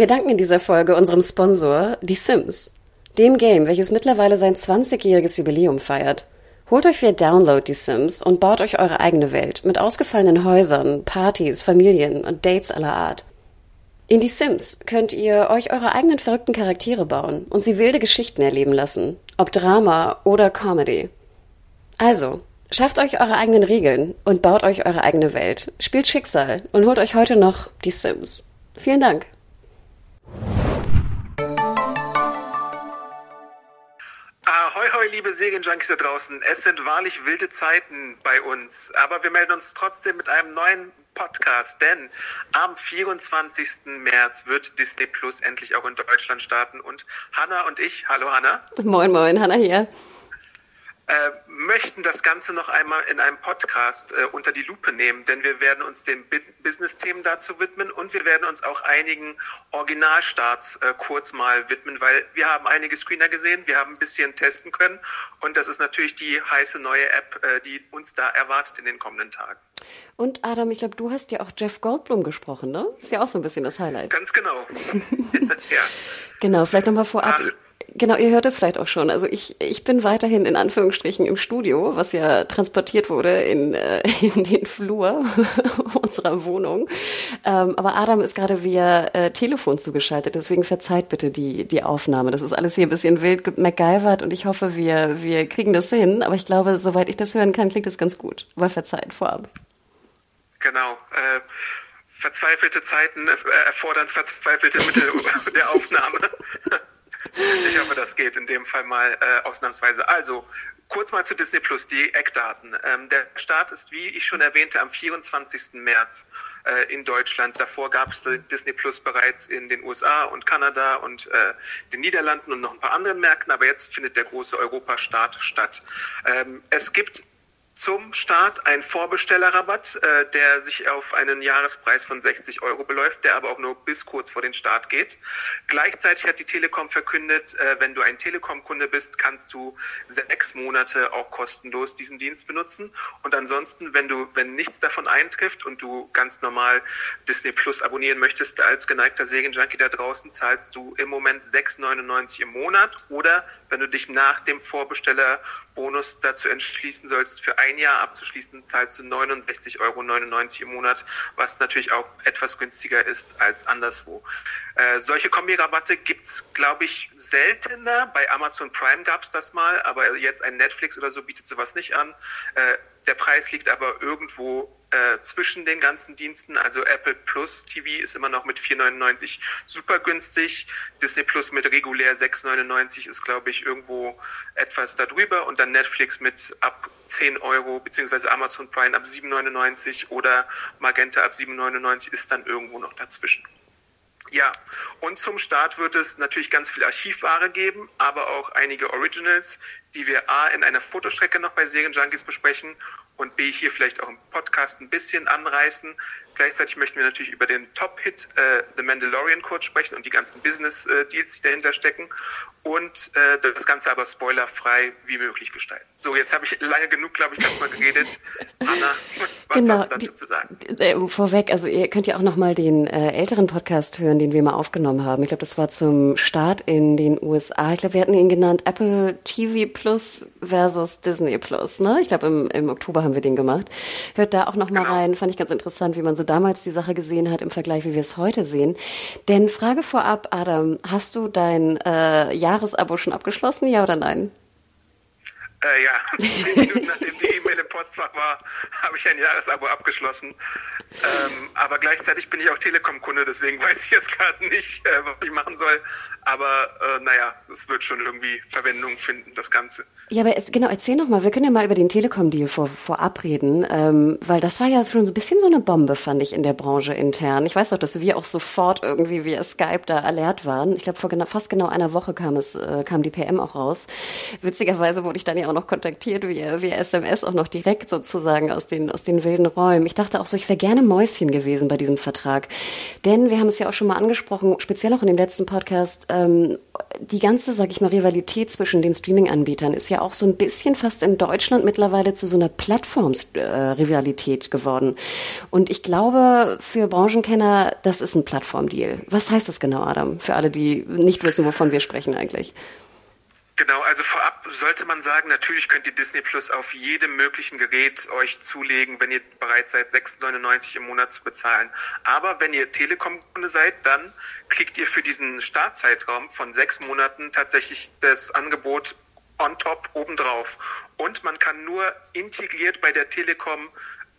Wir danken in dieser Folge unserem Sponsor, Die Sims, dem Game, welches mittlerweile sein 20-jähriges Jubiläum feiert. Holt euch via Download die Sims und baut euch eure eigene Welt mit ausgefallenen Häusern, Partys, Familien und Dates aller Art. In die Sims könnt ihr euch eure eigenen verrückten Charaktere bauen und sie wilde Geschichten erleben lassen, ob Drama oder Comedy. Also, schafft euch eure eigenen Regeln und baut euch eure eigene Welt, spielt Schicksal und holt euch heute noch die Sims. Vielen Dank. Ahoi, hoi, liebe Serienjunkies da draußen. Es sind wahrlich wilde Zeiten bei uns, aber wir melden uns trotzdem mit einem neuen Podcast, denn am 24. März wird Disney Plus endlich auch in Deutschland starten und Hanna und ich, hallo Hanna. Moin, moin, Hanna hier äh, möchten das Ganze noch einmal in einem Podcast äh, unter die Lupe nehmen, denn wir werden uns den Business-Themen dazu widmen und wir werden uns auch einigen Originalstarts äh, kurz mal widmen, weil wir haben einige Screener gesehen, wir haben ein bisschen testen können und das ist natürlich die heiße neue App, äh, die uns da erwartet in den kommenden Tagen. Und Adam, ich glaube, du hast ja auch Jeff Goldblum gesprochen, ne? Ist ja auch so ein bisschen das Highlight. Ganz genau. ja. Genau, vielleicht nochmal vorab. Ach Genau, ihr hört es vielleicht auch schon. Also ich, ich bin weiterhin in Anführungsstrichen im Studio, was ja transportiert wurde in, äh, in den Flur unserer Wohnung. Ähm, aber Adam ist gerade via äh, Telefon zugeschaltet, deswegen verzeiht bitte die, die Aufnahme. Das ist alles hier ein bisschen wild MacGyvert und ich hoffe, wir, wir kriegen das hin. Aber ich glaube, soweit ich das hören kann, klingt das ganz gut. Aber verzeiht vorab. Genau. Äh verzweifelte Zeiten äh, erfordern verzweifelte Mittel der Aufnahme. Ich hoffe, das geht in dem Fall mal äh, ausnahmsweise. Also, kurz mal zu Disney Plus, die Eckdaten. Ähm, der Start ist, wie ich schon erwähnte, am 24. März äh, in Deutschland. Davor gab es Disney Plus bereits in den USA und Kanada und äh, den Niederlanden und noch ein paar anderen Märkten, aber jetzt findet der große Europastart statt. Ähm, es gibt zum Start ein Vorbestellerrabatt, äh, der sich auf einen Jahrespreis von 60 Euro beläuft, der aber auch nur bis kurz vor den Start geht. Gleichzeitig hat die Telekom verkündet, äh, wenn du ein Telekom-Kunde bist, kannst du sechs Monate auch kostenlos diesen Dienst benutzen. Und ansonsten, wenn du, wenn nichts davon eintrifft und du ganz normal Disney Plus abonnieren möchtest als geneigter Serienjunkie da draußen, zahlst du im Moment 6,99 im Monat oder wenn du dich nach dem Vorbestellerbonus dazu entschließen sollst, für ein Jahr abzuschließen, zahlst du 69,99 Euro im Monat, was natürlich auch etwas günstiger ist als anderswo. Äh, solche Kombi-Rabatte gibt's, glaube ich, seltener. Bei Amazon Prime gab's das mal, aber jetzt ein Netflix oder so bietet sowas nicht an. Äh, der Preis liegt aber irgendwo äh, zwischen den ganzen Diensten. Also Apple Plus TV ist immer noch mit 4,99 super günstig. Disney Plus mit regulär 6,99 ist, glaube ich, irgendwo etwas darüber. Und dann Netflix mit ab 10 Euro, beziehungsweise Amazon Prime ab 7,99 oder Magenta ab 7,99 ist dann irgendwo noch dazwischen. Ja, und zum Start wird es natürlich ganz viel Archivware geben, aber auch einige Originals, die wir A in einer Fotostrecke noch bei Serienjunkies besprechen und B hier vielleicht auch im Podcast ein bisschen anreißen. Gleichzeitig möchten wir natürlich über den Top-Hit äh, The Mandalorian kurz sprechen und die ganzen Business-Deals, die dahinter stecken und äh, das Ganze aber spoilerfrei wie möglich gestalten. So, jetzt habe ich lange genug, glaube ich, erstmal geredet. Anna, was genau, hast du dazu die, zu sagen? Äh, vorweg, also ihr könnt ja auch nochmal den äh, älteren Podcast hören, den wir mal aufgenommen haben. Ich glaube, das war zum Start in den USA. Ich glaube, wir hatten ihn genannt Apple TV Plus versus Disney Plus. Ne? Ich glaube, im, im Oktober haben wir den gemacht. Hört da auch nochmal genau. rein. Fand ich ganz interessant, wie man so damals die Sache gesehen hat im Vergleich, wie wir es heute sehen. Denn Frage vorab, Adam, hast du dein äh, Jahresabo schon abgeschlossen, ja oder nein? Äh, ja, Minuten nachdem die E-Mail im Postfach war, habe ich ein Jahresabo abgeschlossen. Ähm, aber gleichzeitig bin ich auch Telekom-Kunde, deswegen weiß ich jetzt gerade nicht, äh, was ich machen soll. Aber äh, naja, es wird schon irgendwie Verwendung finden, das Ganze. Ja, aber genau, erzähl noch mal, wir können ja mal über den Telekom-Deal vor, vorab reden, ähm, weil das war ja schon so ein bisschen so eine Bombe, fand ich, in der Branche intern. Ich weiß doch, dass wir auch sofort irgendwie via Skype da alert waren. Ich glaube, vor genau, fast genau einer Woche kam es, äh, kam die PM auch raus. Witzigerweise wurde ich dann ja auch noch kontaktiert via, via SMS, auch noch direkt sozusagen aus den, aus den wilden Räumen. Ich dachte auch so, ich wäre gerne Mäuschen gewesen bei diesem Vertrag. Denn wir haben es ja auch schon mal angesprochen, speziell auch in dem letzten Podcast, ähm, die ganze, sag ich mal, Rivalität zwischen den Streaming-Anbietern ist ja auch so ein bisschen fast in Deutschland mittlerweile zu so einer Plattforms-Rivalität äh, geworden. Und ich glaube, für Branchenkenner, das ist ein Plattformdeal. Was heißt das genau, Adam? Für alle, die nicht wissen, wovon wir sprechen eigentlich. Genau, also vorab sollte man sagen, natürlich könnt ihr Disney Plus auf jedem möglichen Gerät euch zulegen, wenn ihr bereit seid, 6,99 im Monat zu bezahlen. Aber wenn ihr Telekom-Kunde seid, dann kriegt ihr für diesen Startzeitraum von sechs Monaten tatsächlich das Angebot on top obendrauf. Und man kann nur integriert bei der Telekom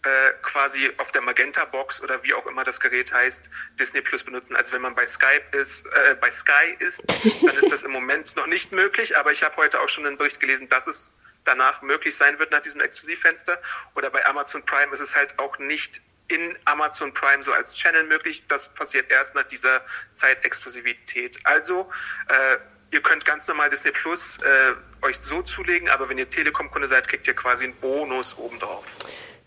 äh, quasi auf der Magenta Box oder wie auch immer das Gerät heißt, Disney Plus benutzen. Also wenn man bei Skype ist, äh, bei Sky ist, dann ist das im Moment noch nicht möglich. Aber ich habe heute auch schon einen Bericht gelesen, dass es danach möglich sein wird nach diesem Exklusivfenster. Oder bei Amazon Prime ist es halt auch nicht in Amazon Prime so als Channel möglich. Das passiert erst nach dieser Zeitexklusivität. Also äh, ihr könnt ganz normal Disney Plus äh, euch so zulegen, aber wenn ihr Telekom-Kunde seid, kriegt ihr quasi einen Bonus obendrauf.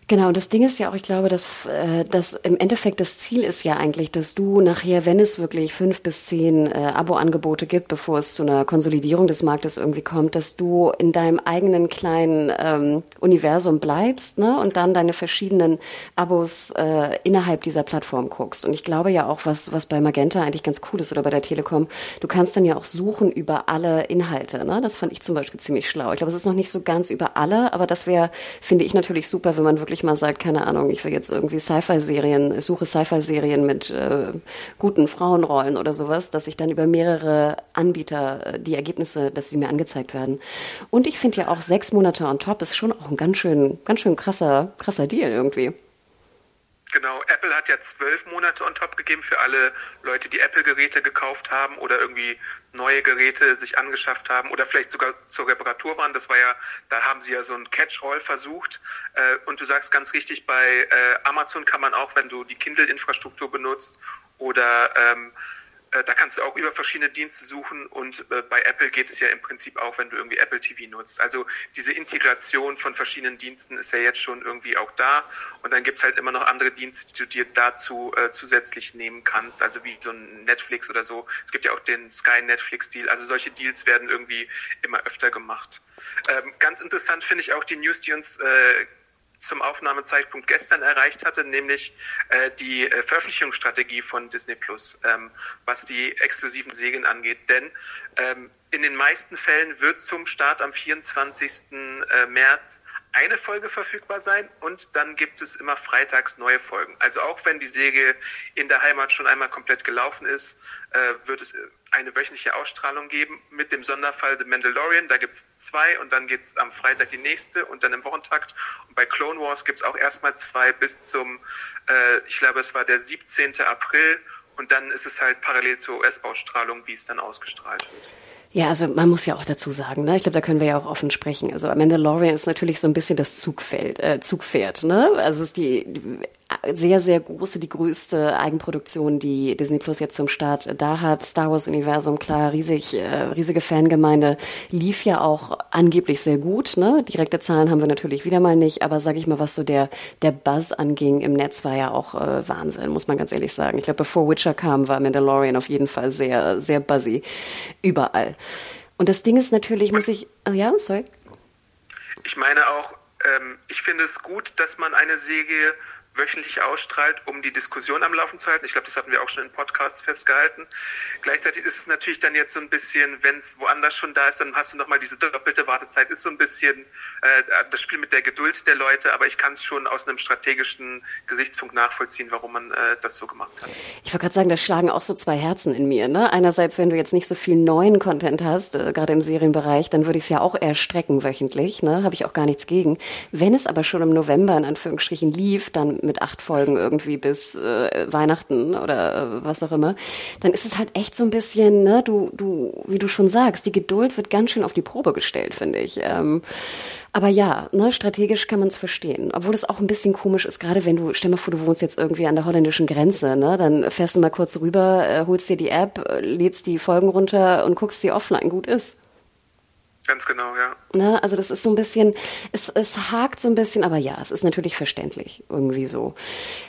Genau, und das Ding ist ja auch, ich glaube, dass, äh, dass im Endeffekt das Ziel ist ja eigentlich, dass du nachher, wenn es wirklich fünf bis zehn äh, Abo-Angebote gibt, bevor es zu einer Konsolidierung des Marktes irgendwie kommt, dass du in deinem eigenen kleinen ähm, Universum bleibst ne, und dann deine verschiedenen Abos äh, innerhalb dieser Plattform guckst. Und ich glaube ja auch, was, was bei Magenta eigentlich ganz cool ist oder bei der Telekom, du kannst dann ja auch suchen über alle Inhalte. Ne? Das fand ich zum Beispiel ziemlich schlau. Ich glaube, es ist noch nicht so ganz über alle, aber das wäre, finde ich natürlich super, wenn man wirklich wirklich mal sagt, keine Ahnung, ich will jetzt irgendwie Sci-Fi-Serien, suche Sci-Fi-Serien mit äh, guten Frauenrollen oder sowas, dass ich dann über mehrere Anbieter äh, die Ergebnisse, dass sie mir angezeigt werden. Und ich finde ja auch sechs Monate on top ist schon auch ein ganz schön, ganz schön krasser, krasser Deal irgendwie. Genau, Apple hat ja zwölf Monate on top gegeben für alle Leute, die Apple-Geräte gekauft haben oder irgendwie neue Geräte sich angeschafft haben oder vielleicht sogar zur Reparatur waren. Das war ja, da haben sie ja so ein Catch-all versucht. Äh, und du sagst ganz richtig, bei äh, Amazon kann man auch, wenn du die Kindle-Infrastruktur benutzt oder ähm, äh, da kannst du auch über verschiedene Dienste suchen und äh, bei Apple geht es ja im Prinzip auch, wenn du irgendwie Apple TV nutzt. Also diese Integration von verschiedenen Diensten ist ja jetzt schon irgendwie auch da und dann gibt's halt immer noch andere Dienste, die du dir dazu äh, zusätzlich nehmen kannst, also wie so ein Netflix oder so. Es gibt ja auch den Sky Netflix Deal, also solche Deals werden irgendwie immer öfter gemacht. Ähm, ganz interessant finde ich auch die News, die uns äh, zum Aufnahmezeitpunkt gestern erreicht hatte, nämlich äh, die äh, Veröffentlichungsstrategie von Disney Plus, ähm, was die exklusiven Serien angeht. Denn ähm, in den meisten Fällen wird zum Start am 24. Äh, März eine Folge verfügbar sein und dann gibt es immer freitags neue Folgen. Also auch wenn die Serie in der Heimat schon einmal komplett gelaufen ist, äh, wird es eine wöchentliche Ausstrahlung geben mit dem Sonderfall The Mandalorian. Da gibt es zwei und dann geht es am Freitag die nächste und dann im Wochentakt. Und bei Clone Wars gibt es auch erstmal zwei bis zum, äh, ich glaube es war der 17. April und dann ist es halt parallel zur US-Ausstrahlung, wie es dann ausgestrahlt wird. Ja, also man muss ja auch dazu sagen, ne? ich glaube, da können wir ja auch offen sprechen. Also Mandalorian ist natürlich so ein bisschen das Zugfeld, äh, Zugpferd. Ne? Also es ist die, die sehr, sehr große, die größte Eigenproduktion, die Disney Plus jetzt zum Start da hat. Star Wars Universum, klar, riesig, äh, riesige Fangemeinde, lief ja auch angeblich sehr gut. Ne? Direkte Zahlen haben wir natürlich wieder mal nicht, aber sage ich mal, was so der, der Buzz anging im Netz, war ja auch äh, Wahnsinn, muss man ganz ehrlich sagen. Ich glaube, bevor Witcher kam, war Mandalorian auf jeden Fall sehr, sehr buzzy. Überall. Und das Ding ist natürlich, muss ich, oh ja, sorry. Ich meine auch, ähm, ich finde es gut, dass man eine Serie wöchentlich ausstrahlt, um die Diskussion am Laufen zu halten. Ich glaube, das hatten wir auch schon in Podcasts festgehalten. Gleichzeitig ist es natürlich dann jetzt so ein bisschen, wenn es woanders schon da ist, dann hast du nochmal diese doppelte Wartezeit. Ist so ein bisschen äh, das Spiel mit der Geduld der Leute, aber ich kann es schon aus einem strategischen Gesichtspunkt nachvollziehen, warum man äh, das so gemacht hat. Ich wollte gerade sagen, da schlagen auch so zwei Herzen in mir. Ne? Einerseits, wenn du jetzt nicht so viel neuen Content hast, äh, gerade im Serienbereich, dann würde ich es ja auch eher strecken wöchentlich. Ne? Habe ich auch gar nichts gegen. Wenn es aber schon im November in Anführungsstrichen lief, dann mit acht Folgen irgendwie bis äh, Weihnachten oder äh, was auch immer, dann ist es halt echt so ein bisschen, ne, du, du, wie du schon sagst, die Geduld wird ganz schön auf die Probe gestellt, finde ich. Ähm, aber ja, ne, strategisch kann man es verstehen. Obwohl es auch ein bisschen komisch ist, gerade wenn du, stell mal vor, du wohnst jetzt irgendwie an der holländischen Grenze, ne? Dann fährst du mal kurz rüber, äh, holst dir die App, äh, lädst die Folgen runter und guckst sie offline. Gut ist. Ganz genau, ja. Ne, also das ist so ein bisschen, es, es hakt so ein bisschen, aber ja, es ist natürlich verständlich, irgendwie so.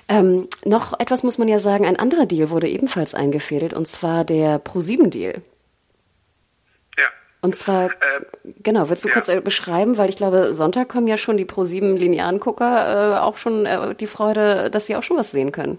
Ähm, noch etwas muss man ja sagen, ein anderer Deal wurde ebenfalls eingefädelt, und zwar der Pro-7-Deal. Ja. Und zwar, äh, genau, willst du ja. kurz äh, beschreiben, weil ich glaube, Sonntag kommen ja schon die Pro-7 linearen Gucker äh, auch schon äh, die Freude, dass sie auch schon was sehen können.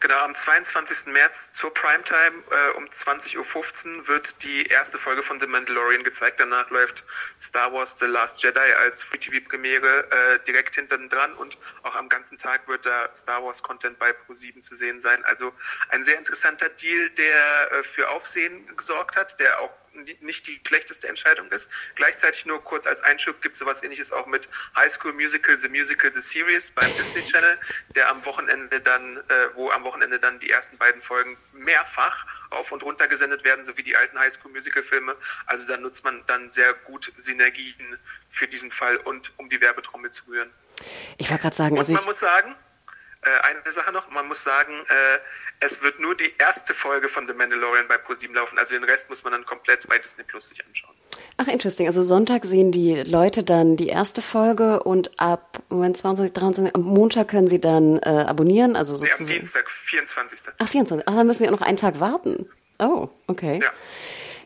Genau, am 22. März zur Primetime äh, um 20.15 Uhr wird die erste Folge von The Mandalorian gezeigt. Danach läuft Star Wars The Last Jedi als Free-TV-Premiere äh, direkt hinten dran und auch am ganzen Tag wird da Star Wars-Content bei Pro7 zu sehen sein. Also ein sehr interessanter Deal, der äh, für Aufsehen gesorgt hat, der auch nicht die schlechteste Entscheidung ist. Gleichzeitig nur kurz als Einschub gibt es sowas ähnliches auch mit High School Musical, The Musical, The Series beim Disney Channel, der am Wochenende dann, äh, wo am Wochenende dann die ersten beiden Folgen mehrfach auf und runter gesendet werden, sowie die alten High School Musical Filme. Also da nutzt man dann sehr gut Synergien für diesen Fall und um die Werbetrommel zu rühren. Ich wollte gerade sagen, und also man muss sagen, äh, eine Sache noch, man muss sagen, äh, es wird nur die erste Folge von The Mandalorian bei ProSieben laufen, also den Rest muss man dann komplett bei Disney Plus sich anschauen. Ach, interesting. Also Sonntag sehen die Leute dann die erste Folge und ab Moment 22, 23, am Montag können sie dann äh, abonnieren, also sozusagen. Nee, am Dienstag, 24. Ach, 24. Ach, dann müssen sie auch noch einen Tag warten. Oh, okay. Ja.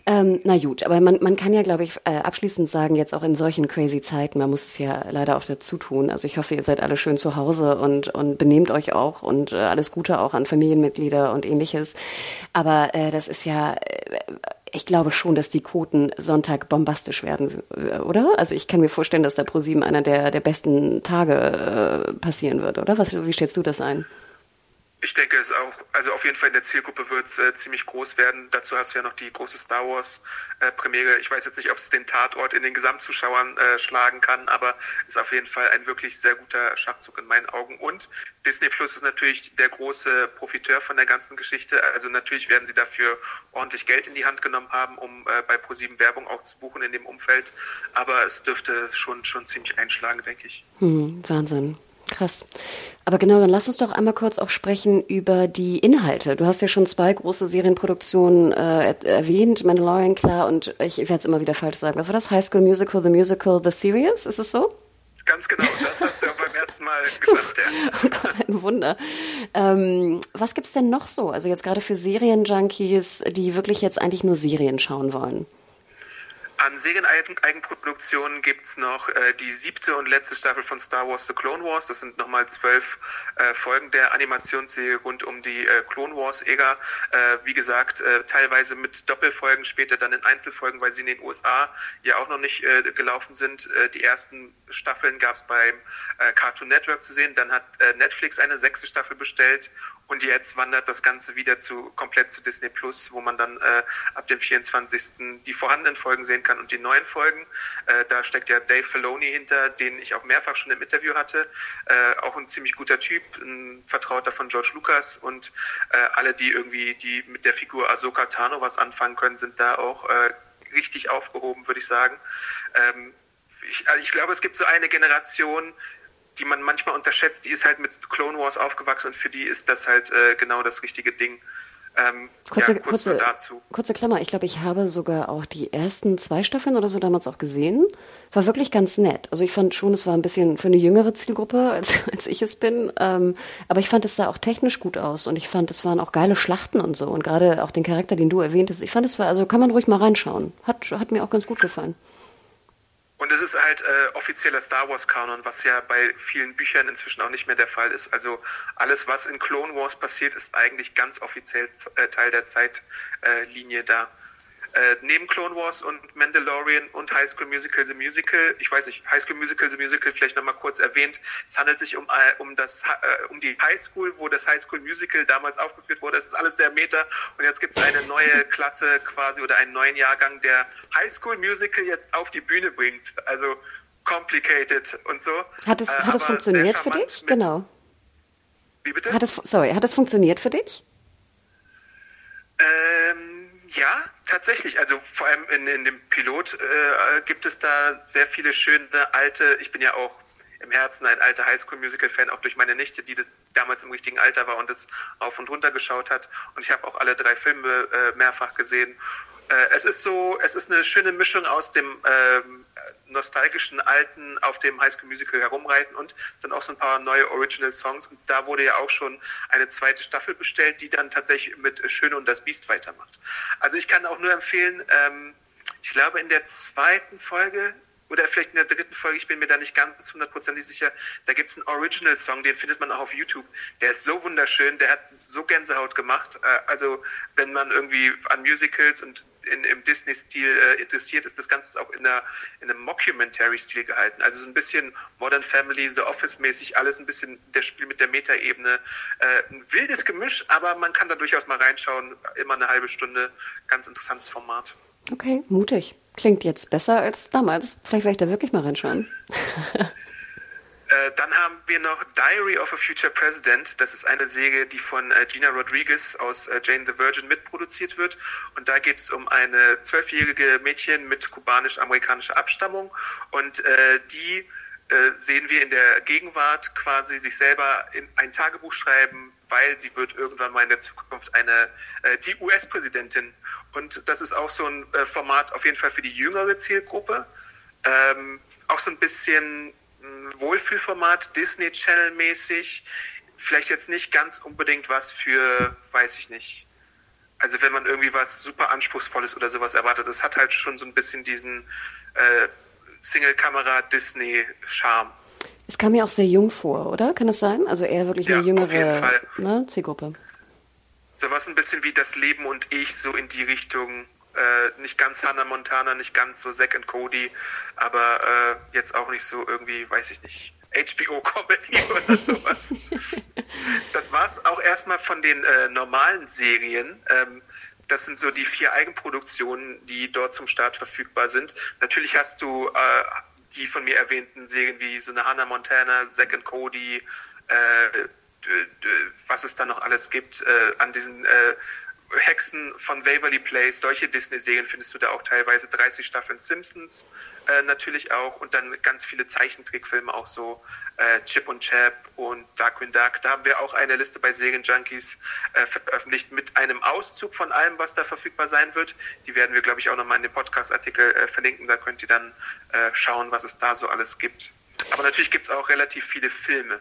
Ähm, na gut, aber man, man kann ja, glaube ich, äh, abschließend sagen, jetzt auch in solchen crazy Zeiten, man muss es ja leider auch dazu tun. Also ich hoffe, ihr seid alle schön zu Hause und, und benehmt euch auch und äh, alles Gute auch an Familienmitglieder und ähnliches. Aber äh, das ist ja, äh, ich glaube schon, dass die Quoten Sonntag bombastisch werden, äh, oder? Also ich kann mir vorstellen, dass da pro sieben einer der, der besten Tage äh, passieren wird, oder? Was, wie stellst du das ein? Ich denke es auch, also auf jeden Fall in der Zielgruppe wird es äh, ziemlich groß werden. Dazu hast du ja noch die große Star Wars äh, Premiere. Ich weiß jetzt nicht, ob es den Tatort in den Gesamtzuschauern äh, schlagen kann, aber ist auf jeden Fall ein wirklich sehr guter Schachzug in meinen Augen. Und Disney Plus ist natürlich der große Profiteur von der ganzen Geschichte. Also natürlich werden sie dafür ordentlich Geld in die Hand genommen haben, um äh, bei ProSieben Werbung auch zu buchen in dem Umfeld. Aber es dürfte schon, schon ziemlich einschlagen, denke ich. Hm, Wahnsinn. Krass. Aber genau, dann lass uns doch einmal kurz auch sprechen über die Inhalte. Du hast ja schon zwei große Serienproduktionen äh, erwähnt, Mandalorian klar und ich werde es immer wieder falsch sagen. Was war das? High School Musical, The Musical, The Series? Ist es so? Ganz genau, das hast du ja beim ersten Mal geschafft, ja. oh Gott, ein Wunder. Ähm, was gibt's denn noch so? Also jetzt gerade für Serienjunkies, die wirklich jetzt eigentlich nur Serien schauen wollen. An Serieneigenproduktionen gibt es noch äh, die siebte und letzte Staffel von Star Wars The Clone Wars. Das sind nochmal zwölf äh, Folgen der Animationsserie rund um die äh, Clone Wars-Ära. Äh, wie gesagt, äh, teilweise mit Doppelfolgen, später dann in Einzelfolgen, weil sie in den USA ja auch noch nicht äh, gelaufen sind. Die ersten Staffeln gab es beim Cartoon Network zu sehen. Dann hat Netflix eine sechste Staffel bestellt und jetzt wandert das Ganze wieder zu komplett zu Disney Plus, wo man dann äh, ab dem 24. die vorhandenen Folgen sehen kann und die neuen Folgen. Äh, da steckt ja Dave Filoni hinter, den ich auch mehrfach schon im Interview hatte. Äh, auch ein ziemlich guter Typ, ein Vertrauter von George Lucas und äh, alle, die irgendwie die mit der Figur Ahsoka Tano was anfangen können, sind da auch äh, richtig aufgehoben, würde ich sagen. Ähm, ich, also ich glaube, es gibt so eine Generation, die man manchmal unterschätzt, die ist halt mit Clone Wars aufgewachsen und für die ist das halt äh, genau das richtige Ding. Ähm, kurze, ja, kurz kurze, kurze Klammer, ich glaube, ich habe sogar auch die ersten zwei Staffeln oder so damals auch gesehen. War wirklich ganz nett. Also ich fand schon, es war ein bisschen für eine jüngere Zielgruppe, als, als ich es bin. Ähm, aber ich fand, es sah auch technisch gut aus und ich fand, es waren auch geile Schlachten und so. Und gerade auch den Charakter, den du erwähnt hast, ich fand, es war, also kann man ruhig mal reinschauen. Hat, hat mir auch ganz gut gefallen. Und es ist halt äh, offizieller Star Wars Kanon, was ja bei vielen Büchern inzwischen auch nicht mehr der Fall ist. Also alles, was in Clone Wars passiert, ist eigentlich ganz offiziell äh, Teil der Zeitlinie äh, da. Äh, neben Clone Wars und Mandalorian und High School Musical The Musical, ich weiß nicht, High School Musical The Musical vielleicht nochmal kurz erwähnt, es handelt sich um, äh, um, das, äh, um die High School, wo das High School Musical damals aufgeführt wurde. Es ist alles sehr meta und jetzt gibt es eine neue Klasse quasi oder einen neuen Jahrgang, der High School Musical jetzt auf die Bühne bringt. Also complicated und so. Hat es, Äh, hat es funktioniert für dich? Genau. Wie bitte? Hat es, sorry, hat es funktioniert für dich? Ähm, ja, tatsächlich. Also vor allem in, in dem Pilot äh, gibt es da sehr viele schöne alte, ich bin ja auch im Herzen ein alter Highschool-Musical-Fan, auch durch meine Nichte, die das damals im richtigen Alter war und das auf und runter geschaut hat. Und ich habe auch alle drei Filme äh, mehrfach gesehen. Äh, es ist so, es ist eine schöne Mischung aus dem ähm, nostalgischen Alten auf dem Highschool Musical herumreiten und dann auch so ein paar neue Original Songs. Und da wurde ja auch schon eine zweite Staffel bestellt, die dann tatsächlich mit Schöne und das Biest weitermacht. Also ich kann auch nur empfehlen, ähm, ich glaube in der zweiten Folge oder vielleicht in der dritten Folge, ich bin mir da nicht ganz hundertprozentig sicher, da gibt's einen Original-Song, den findet man auch auf YouTube. Der ist so wunderschön, der hat so Gänsehaut gemacht. Äh, also wenn man irgendwie an Musicals und in, im Disney-Stil äh, interessiert, ist das Ganze auch in, einer, in einem Mockumentary-Stil gehalten. Also so ein bisschen Modern Family, The Office-mäßig, alles ein bisschen der Spiel mit der Metaebene. Äh, ein wildes Gemisch, aber man kann da durchaus mal reinschauen. Immer eine halbe Stunde. Ganz interessantes Format. Okay, mutig. Klingt jetzt besser als damals. Vielleicht werde ich da wirklich mal reinschauen. Äh, dann haben wir noch Diary of a Future President. Das ist eine Serie, die von äh, Gina Rodriguez aus äh, Jane the Virgin mitproduziert wird. Und da geht es um eine zwölfjährige Mädchen mit kubanisch-amerikanischer Abstammung. Und äh, die äh, sehen wir in der Gegenwart quasi sich selber in ein Tagebuch schreiben, weil sie wird irgendwann mal in der Zukunft eine die US-Präsidentin. Und das ist auch so ein Format auf jeden Fall für die jüngere Zielgruppe. Ähm, auch so ein bisschen Wohlfühlformat, Disney Channel mäßig. Vielleicht jetzt nicht ganz unbedingt was für, weiß ich nicht. Also wenn man irgendwie was super anspruchsvolles oder sowas erwartet, es hat halt schon so ein bisschen diesen äh, Single-Kamera-Disney-Charme. Es kam mir auch sehr jung vor, oder? Kann das sein? Also eher wirklich eine Ja, auf jeden jüngere Fall. ne, Zielgruppe. Sowas ein bisschen wie das Leben und ich, so in die Richtung, äh, nicht ganz Hannah Montana, nicht ganz so Zack and Cody, aber äh, jetzt auch nicht so irgendwie, weiß ich nicht, HBO-Comedy oder sowas. das war's auch erstmal von den äh, normalen Serien. Ähm, das sind so die vier Eigenproduktionen, die dort zum Start verfügbar sind. Natürlich hast du äh, die von mir erwähnten Serien wie so eine Hannah Montana, Zack and Cody, äh, was es da noch alles gibt, an diesen Hexen von Waverly Place, solche Disney-Serien findest du da auch teilweise 30 Staffeln Simpsons äh, natürlich auch und dann ganz viele Zeichentrickfilme auch so äh, Chip und Chap und Darkwing Duck. Da haben wir auch eine Liste bei Serien Junkies äh, veröffentlicht mit einem Auszug von allem, was da verfügbar sein wird. Die werden wir, glaube ich, auch nochmal in dem Podcast-Artikel äh, verlinken. Da könnt ihr dann äh, schauen, was es da so alles gibt. Aber natürlich gibt es auch relativ viele Filme.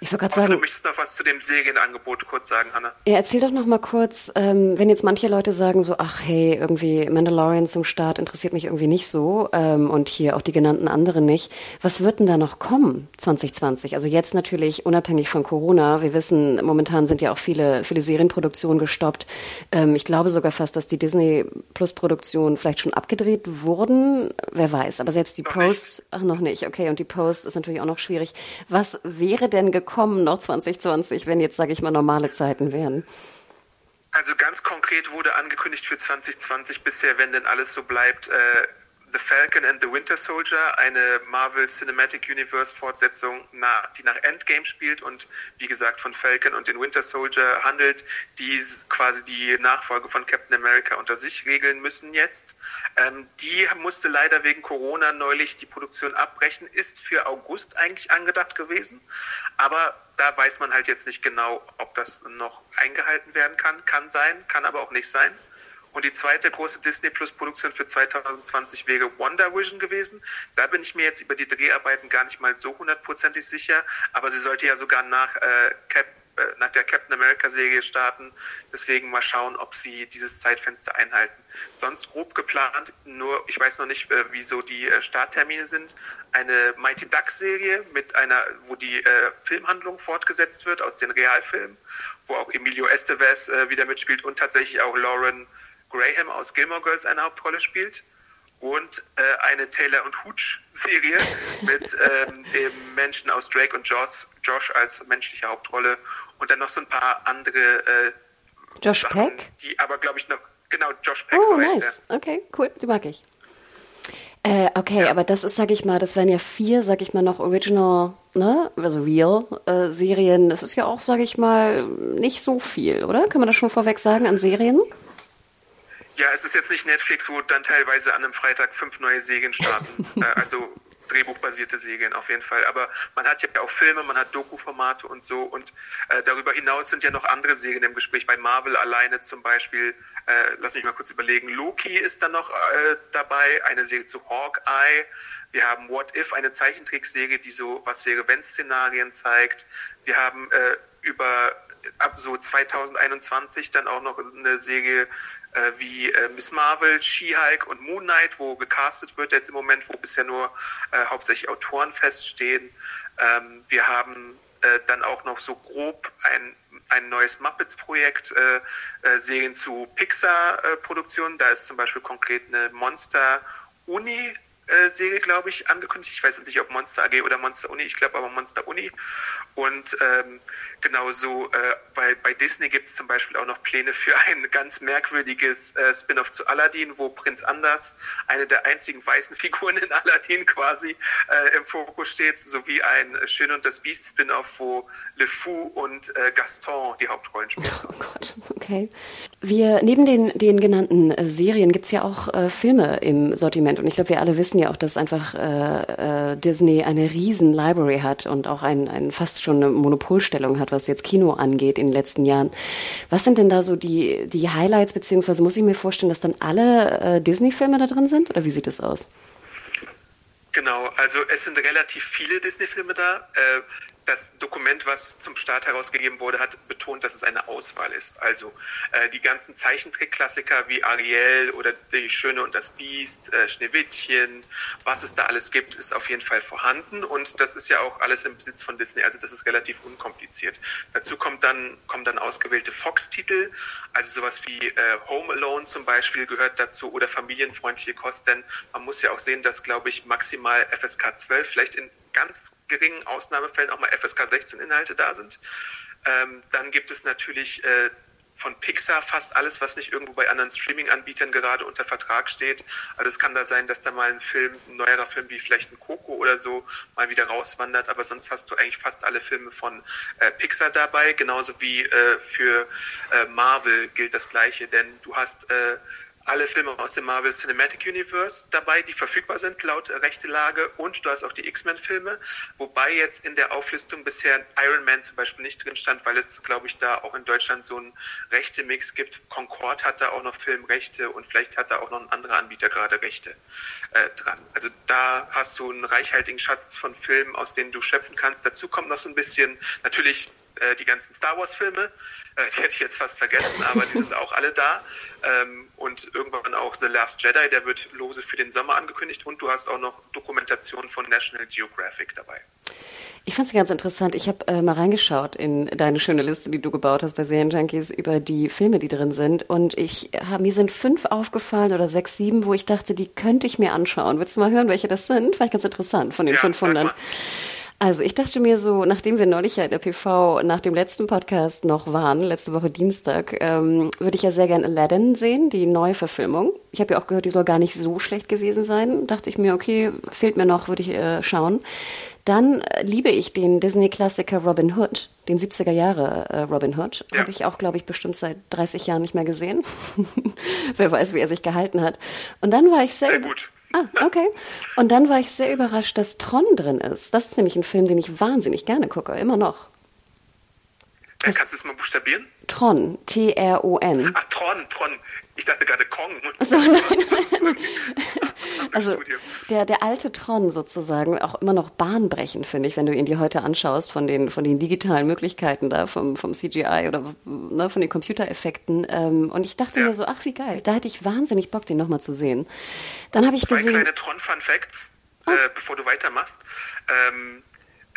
Ich wollte gerade Außer du sagen, möchtest noch was zu dem Serienangebot kurz sagen, Hanna. ja, erzähl doch noch mal kurz, ähm, wenn jetzt manche Leute sagen so, ach hey, irgendwie Mandalorian zum Start interessiert mich irgendwie nicht so ähm, und hier auch die genannten anderen nicht. Was wird denn da noch kommen 2020? Also jetzt natürlich unabhängig von Corona. Wir wissen, momentan sind ja auch viele, viele Serienproduktionen gestoppt. Ähm, ich glaube sogar fast, dass die Disney Plus Produktionen vielleicht schon abgedreht wurden. Wer weiß. Aber selbst die Noch Post, ach noch nicht. Okay, und die Post ist natürlich auch noch schwierig. Was wäre denn gekommen noch 2020, wenn jetzt, sage ich mal, normale Zeiten wären? Also ganz konkret wurde angekündigt für 2020 bisher, wenn denn alles so bleibt, äh, The Falcon and the Winter Soldier, eine Marvel Cinematic Universe Fortsetzung, die nach Endgame spielt und wie gesagt von Falcon und den Winter Soldier handelt, die quasi die Nachfolge von Captain America unter sich regeln müssen jetzt. Ähm, die musste leider wegen Corona neulich die Produktion abbrechen, ist für August eigentlich angedacht gewesen, aber da weiß man halt jetzt nicht genau, ob das noch eingehalten werden kann. Kann sein, kann aber auch nicht sein. Und die zweite große Disney Plus Produktion für 2020 wäre Wonder Vision gewesen. Da bin ich mir jetzt über die Dreharbeiten gar nicht mal so hundertprozentig sicher, aber sie sollte ja sogar nach äh, Cap äh, nach der Captain America Serie starten. Deswegen mal schauen, ob sie dieses Zeitfenster einhalten. Sonst grob geplant, nur ich weiß noch nicht, äh, wieso die äh, Starttermine sind. Eine Mighty Ducks Serie mit einer, wo die äh, Filmhandlung fortgesetzt wird aus den Realfilmen, wo auch Emilio Estevez äh, wieder mitspielt und tatsächlich auch Lauren Graham aus Gilmore Girls eine Hauptrolle spielt und äh, eine Taylor und Hooch Serie mit ähm, dem Menschen aus Drake und Josh, Josh als menschliche Hauptrolle und dann noch so ein paar andere äh, Josh Sachen, Peck? die aber glaube ich noch genau Josh Peck Oh, so heißt nice. er. Okay, cool, die mag ich. Äh, okay, aber das ist, sag ich mal, das wären ja vier, sag ich mal, noch Original, ne, also Real äh, Serien. Das ist ja auch, sag ich mal, nicht so viel, oder? Kann man das schon vorweg sagen an Serien? Ja, es ist jetzt nicht Netflix, wo dann teilweise an einem Freitag fünf neue Serien starten. äh, also drehbuchbasierte Serien auf jeden Fall. Aber man hat ja auch Filme, man hat Doku-Formate und so. Und äh, darüber hinaus sind ja noch andere Serien im Gespräch. Bei Marvel alleine zum Beispiel, äh, lass mich mal kurz überlegen, Loki ist dann noch äh, dabei, eine Serie zu Hawkeye. Wir haben What If, eine Zeichentrickserie, die so was wäre, wenn Szenarien zeigt. Wir haben äh, über ab so 2021 dann auch noch eine Serie äh, wie äh, Miss Marvel, She-Hulk und Moon Knight, wo gecastet wird jetzt im Moment, wo bisher nur äh, hauptsächlich Autoren feststehen. Ähm, wir haben äh, dann auch noch so grob ein, ein neues Muppets-Projekt, äh, äh, Serien zu Pixar-Produktionen. da ist zum Beispiel konkret eine Monster-Uni Serie, glaube ich, angekündigt. Ich weiß nicht, ob Monster AG oder Monster Uni, ich glaube aber Monster Uni. Und ähm, genauso äh, bei, bei Disney gibt es zum Beispiel auch noch Pläne für ein ganz merkwürdiges äh, Spin-off zu Aladdin, wo Prinz Anders, eine der einzigen weißen Figuren in Aladdin quasi äh, im Fokus steht, sowie ein Schön und das Biest Spin-off, wo Le Fou und äh, Gaston die Hauptrollen spielen. Oh Gott, okay. Wir, neben den, den genannten äh, Serien gibt's ja auch äh, Filme im Sortiment. Und ich glaube, wir alle wissen ja auch, dass einfach äh, äh, Disney eine riesen Library hat und auch ein, ein fast schon eine Monopolstellung hat, was jetzt Kino angeht in den letzten Jahren. Was sind denn da so die, die Highlights, beziehungsweise muss ich mir vorstellen, dass dann alle äh, Disney-Filme da drin sind? Oder wie sieht das aus? Genau, also es sind relativ viele Disney-Filme da. Äh, das Dokument, was zum Start herausgegeben wurde, hat betont, dass es eine Auswahl ist. Also äh, die ganzen Zeichentrick-Klassiker wie Ariel oder Die Schöne und das Biest, äh, Schneewittchen, was es da alles gibt, ist auf jeden Fall vorhanden und das ist ja auch alles im Besitz von Disney. Also das ist relativ unkompliziert. Dazu kommt dann kommen dann ausgewählte Fox-Titel, also sowas wie äh, Home Alone zum Beispiel gehört dazu oder familienfreundliche Kost. Denn man muss ja auch sehen, dass glaube ich maximal FSK 12 vielleicht in ganz geringen Ausnahmefällen auch mal FSK 16 Inhalte da sind. Ähm, dann gibt es natürlich äh, von Pixar fast alles, was nicht irgendwo bei anderen Streaming-Anbietern gerade unter Vertrag steht. Also es kann da sein, dass da mal ein Film, ein neuerer Film wie vielleicht ein Coco oder so mal wieder rauswandert, aber sonst hast du eigentlich fast alle Filme von äh, Pixar dabei, genauso wie äh, für äh, Marvel gilt das gleiche, denn du hast äh, alle Filme aus dem Marvel Cinematic Universe dabei, die verfügbar sind laut rechte Lage und du hast auch die X-Men-Filme, wobei jetzt in der Auflistung bisher Iron Man zum Beispiel nicht drin stand, weil es, glaube ich, da auch in Deutschland so einen Rechte-Mix gibt. Concord hat da auch noch Filmrechte und vielleicht hat da auch noch ein anderer Anbieter gerade Rechte äh, dran. Also da hast du einen reichhaltigen Schatz von Filmen, aus denen du schöpfen kannst. Dazu kommt noch so ein bisschen natürlich äh, die ganzen Star Wars-Filme, äh, die hätte ich jetzt fast vergessen, aber die sind auch alle da. Und irgendwann auch The Last Jedi, der wird lose für den Sommer angekündigt. Und du hast auch noch Dokumentation von National Geographic dabei. Ich fand es ganz interessant. Ich habe äh, mal reingeschaut in deine schöne Liste, die du gebaut hast bei Serienjunkies über die Filme, die drin sind. Und ich hab, mir sind fünf aufgefallen oder sechs, sieben, wo ich dachte, die könnte ich mir anschauen. Willst du mal hören, welche das sind? Fand ich ganz interessant von den Ja, sag 500. Also ich dachte mir so, nachdem wir neulich ja in der PV nach dem letzten Podcast noch waren, letzte Woche Dienstag, ähm, würde ich ja sehr gern Aladdin sehen, die Neuverfilmung. Ich habe ja auch gehört, die soll gar nicht so schlecht gewesen sein. Dachte ich mir, okay, fehlt mir noch, würde ich äh, schauen. Dann äh, liebe ich den Disney-Klassiker Robin Hood, den 70er Jahre äh, Robin Hood. Ja. Habe ich auch, glaube ich, bestimmt seit 30 Jahren nicht mehr gesehen. Wer weiß, wie er sich gehalten hat. Und dann war ich sehr, Sehr gut. Ah, okay. Und dann war ich sehr überrascht, dass Tron drin ist. Das ist nämlich ein Film, den ich wahnsinnig gerne gucke, immer noch. Äh, kannst du es mal buchstabieren? Tron, T-R-O-N. Ah, Tron, Tron. Ich dachte gerade Kong. So, nein, nein. also der, der alte Tron sozusagen, auch immer noch bahnbrechend, finde ich, wenn du ihn dir heute anschaust, von den, von den digitalen Möglichkeiten da, vom, vom CGI oder ne, von den Computereffekten. Ähm, und ich dachte ja. mir so, ach wie geil, da hätte ich wahnsinnig Bock, den nochmal zu sehen. Dann habe ich Zwei gesehen. kleine Tron-Fun-Facts, oh. äh, bevor du weitermachst. Ähm,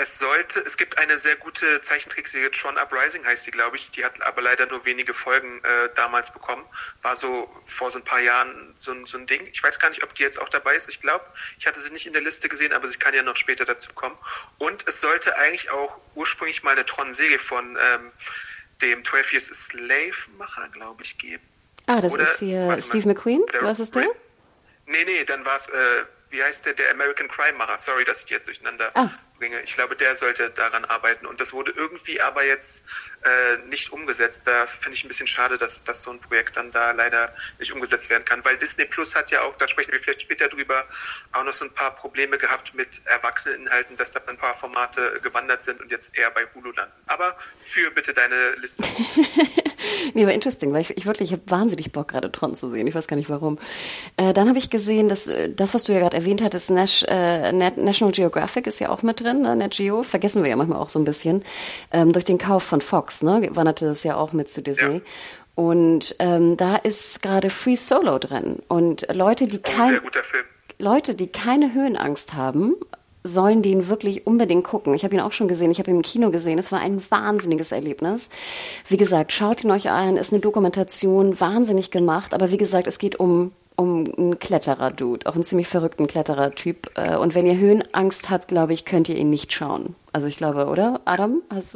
es sollte, es gibt eine sehr gute Zeichentrickserie, Tron Uprising heißt die, glaube ich. Die hat aber leider nur wenige Folgen äh, damals bekommen. War so vor so ein paar Jahren so, so ein Ding. Ich weiß gar nicht, ob die jetzt auch dabei ist. Ich glaube, ich hatte sie nicht in der Liste gesehen, aber sie kann ja noch später dazu kommen. Und es sollte eigentlich auch ursprünglich mal eine Tron-Serie von ähm, dem 12 Years a Slave-Macher, glaube ich, geben. Ah, das Oder, ist hier Steve McQueen? Was ist der? Nee, nee, dann war es, äh, wie heißt der, der American Crime-Macher. Sorry, dass ich die jetzt durcheinander ah bringe. Ich glaube, der sollte daran arbeiten. Und das wurde irgendwie aber jetzt äh, nicht umgesetzt. Da finde ich ein bisschen schade, dass, dass so ein Projekt dann da leider nicht umgesetzt werden kann. Weil Disney Plus hat ja auch, da sprechen wir vielleicht später drüber, auch noch so ein paar Probleme gehabt mit Erwachseneninhalten, dass da ein paar Formate gewandert sind und jetzt eher bei Hulu landen. Aber für bitte deine Liste. nee, war interesting, weil ich, ich wirklich, ich habe wahnsinnig Bock, gerade Tron zu sehen. Ich weiß gar nicht warum. Äh, dann habe ich gesehen, dass äh, das, was du ja gerade erwähnt hattest, Nash, äh, National Geographic ist ja auch mit drin, ne? Net Geo, vergessen wir ja manchmal auch so ein bisschen, ähm, durch den Kauf von Fox, ne? Wanderte das ja auch mit zu Disney. Ja. Und ähm, da ist gerade Free Solo drin. Und Leute, die oh, kein, Leute, die keine Höhenangst haben, sollen den wirklich unbedingt gucken. Ich habe ihn auch schon gesehen, ich habe ihn im Kino gesehen. Es war ein wahnsinniges Erlebnis. Wie gesagt, schaut ihn euch an, ist eine Dokumentation, wahnsinnig gemacht, aber wie gesagt, es geht um um einen Kletterer-Dude, auch einen ziemlich verrückten Kletterer-Typ. Äh, und wenn ihr Höhenangst habt, glaube ich, könnt ihr ihn nicht schauen. Also ich glaube, oder? Adam, hast,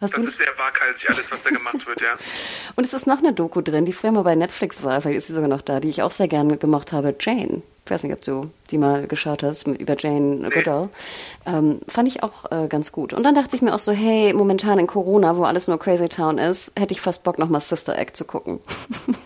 hast das ist sehr waghalsig, alles, was da gemacht wird, ja. Und es ist noch eine Doku drin, die früher mal bei Netflix war, vielleicht ist sie sogar noch da, die ich auch sehr gerne gemacht habe, Jane. Ich weiß nicht, ob du die mal geschaut hast, über Jane nee. Goodall. Ähm, fand ich auch äh, ganz gut. Und dann dachte ich mir auch so, hey, momentan in Corona, wo alles nur Crazy Town ist, hätte ich fast Bock, nochmal Sister Act zu gucken.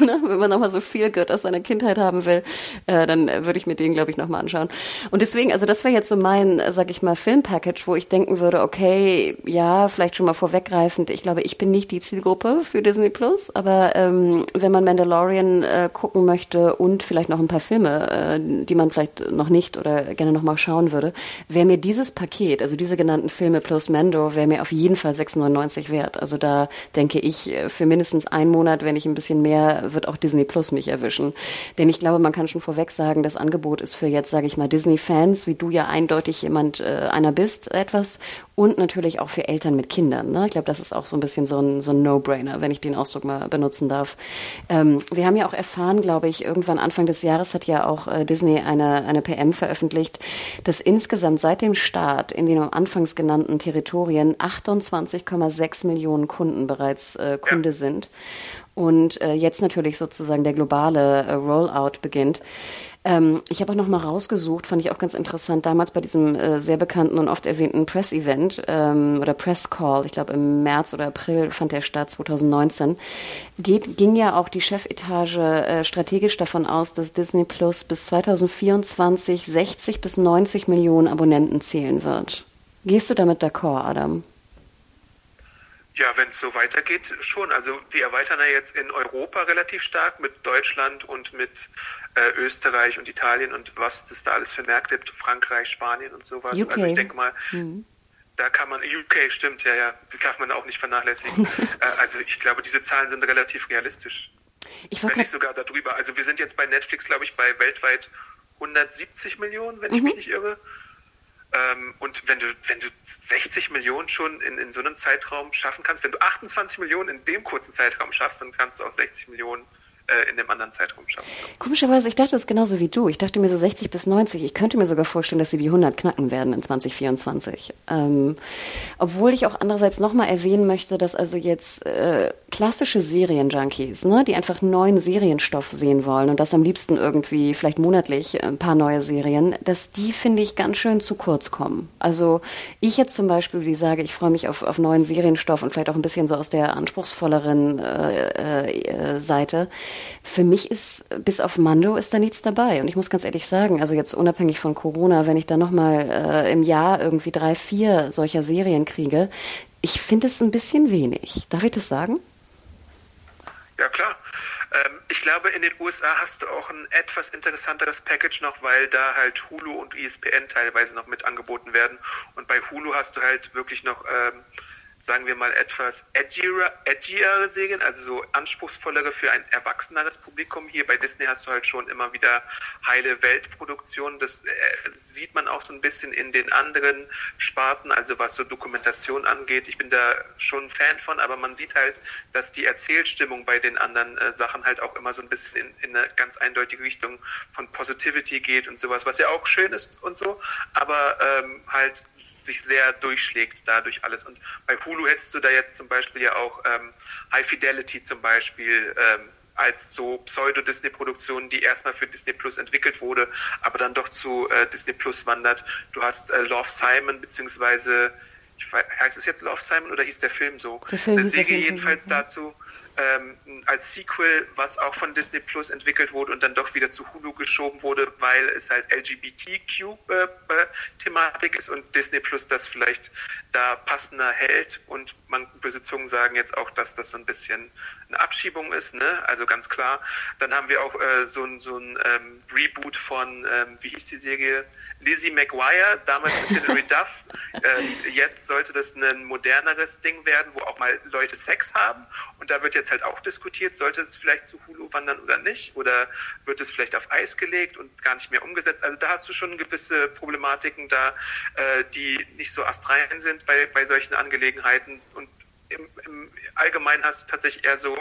ne? Wenn man nochmal so viel Gott aus seiner Kindheit haben will, äh, dann würde ich mir den, glaube ich, nochmal anschauen. Und deswegen, also das wäre jetzt so mein, sag ich mal, Filmpackage, wo ich denken würde, okay, ja, vielleicht schon mal vorweggreifend, ich glaube, ich bin nicht die Zielgruppe für Disney Plus, aber ähm, wenn man Mandalorian äh, gucken möchte und vielleicht noch ein paar Filme, äh, die man vielleicht noch nicht oder gerne nochmal schauen würde, wäre mir dieses Paket, also diese genannten Filme plus Mando, wäre mir auf jeden Fall 6,99 wert. Also da denke ich, äh, für mindestens einen Monat, wenn ich ein bisschen mehr wird auch Disney Plus mich erwischen. Denn ich glaube, man kann schon vorweg sagen, das Angebot ist für jetzt, sage ich mal, Disney-Fans, wie du ja eindeutig jemand äh, einer bist, etwas und natürlich auch für Eltern mit Kindern. Ne? Ich glaube, das ist auch so ein bisschen so ein, so ein No-Brainer, wenn ich den Ausdruck mal benutzen darf. Ähm, wir haben ja auch erfahren, glaube ich, irgendwann Anfang des Jahres hat ja auch äh, Disney eine, eine PM veröffentlicht, dass insgesamt seit dem Start in den anfangs genannten Territorien 28,6 Millionen Kunden bereits äh, Kunde sind und äh, jetzt natürlich sozusagen der globale äh, Rollout beginnt. Ähm, ich habe auch noch mal rausgesucht, fand ich auch ganz interessant, damals bei diesem äh, sehr bekannten und oft erwähnten Press-Event ähm, oder Press-Call, ich glaube im März oder April fand der statt, 2019, geht, ging ja auch die Chefetage äh, strategisch davon aus, dass Disney Plus bis 2024 60 bis 90 Millionen Abonnenten zählen wird. Gehst du damit d'accord, Adam? Ja, wenn es so weitergeht, schon. Also die erweitern ja jetzt in Europa relativ stark mit Deutschland und mit äh, Österreich und Italien und was es da alles für Märkte gibt, Frankreich, Spanien und sowas. UK. Also ich denke mal, mhm. da kann man, UK stimmt, ja, ja, das darf man auch nicht vernachlässigen. äh, also ich glaube, diese Zahlen sind relativ realistisch. Ich wenn nicht sogar darüber. Also wir sind jetzt bei Netflix, glaube ich, bei weltweit 170 Millionen, wenn ich mhm. mich nicht irre. Ähm, und wenn du, wenn du 60 Millionen schon in, in so einem Zeitraum schaffen kannst, wenn du 28 Millionen in dem kurzen Zeitraum schaffst, dann kannst du auch 60 Millionen in dem anderen Zeitraum schaffen. Komischerweise, ich dachte das genauso wie du. Ich dachte mir so 60 bis 90. Ich könnte mir sogar vorstellen, dass sie die 100 knacken werden in 2024. Ähm, obwohl ich auch andererseits nochmal erwähnen möchte, dass also jetzt äh, klassische Serienjunkies, ne, die einfach neuen Serienstoff sehen wollen und das am liebsten irgendwie vielleicht monatlich ein paar neue Serien, dass die, finde ich, ganz schön zu kurz kommen. Also ich jetzt zum Beispiel, die sage, ich freue mich auf, auf neuen Serienstoff und vielleicht auch ein bisschen so aus der anspruchsvolleren äh, äh, Seite für mich ist, bis auf Mando ist da nichts dabei. Und ich muss ganz ehrlich sagen, also jetzt unabhängig von Corona, wenn ich da nochmal äh, im Jahr irgendwie drei, vier solcher Serien kriege, ich finde es ein bisschen wenig. Darf ich das sagen? Ja, klar. Ähm, ich glaube, in den USA hast du auch ein etwas interessanteres Package noch, weil da halt Hulu und ESPN teilweise noch mit angeboten werden. Und bei Hulu hast du halt wirklich noch ähm, sagen wir mal, etwas edgier, edgiere Serien, also so anspruchsvollere für ein erwachseneres Publikum. Hier bei Disney hast du halt schon immer wieder heile Weltproduktionen. Das äh, sieht man auch so ein bisschen in den anderen Sparten, also was so Dokumentation angeht. Ich bin da schon Fan von, aber man sieht halt, dass die Erzählstimmung bei den anderen äh, Sachen halt auch immer so ein bisschen in, in eine ganz eindeutige Richtung von Positivity geht und sowas, was ja auch schön ist und so, aber ähm, halt sich sehr durchschlägt dadurch alles. Und bei Hulu hättest du da jetzt zum Beispiel ja auch ähm, High Fidelity zum Beispiel ähm, als so Pseudo-Disney-Produktion, die erstmal für Disney Plus entwickelt wurde, aber dann doch zu äh, Disney Plus wandert. Du hast äh, Love Simon, beziehungsweise, ich weiß, heißt es jetzt Love Simon oder hieß der Film so? Der Film Eine Serie jedenfalls dazu ähm, als Sequel, was auch von Disney Plus entwickelt wurde und dann doch wieder zu Hulu geschoben wurde, weil es halt LGBTQ-Thematik äh, ist und Disney Plus das vielleicht da passender hält und man böse Zungen sagen jetzt auch, dass das so ein bisschen eine Abschiebung ist, ne? Also ganz klar. Dann haben wir auch äh, so, so ein ähm, Reboot von, ähm, wie hieß die Serie? Lizzie McGuire, damals mit Hilary Duff. Ähm, jetzt sollte das ein moderneres Ding werden, wo auch mal Leute Sex haben. Und da wird jetzt halt auch diskutiert, sollte es vielleicht zu Hulu wandern oder nicht? Oder wird es vielleicht auf Eis gelegt und gar nicht mehr umgesetzt? Also da hast du schon gewisse Problematiken da, äh, die nicht so astrein sind bei, bei solchen Angelegenheiten. Und im, im Allgemeinen hast du tatsächlich eher so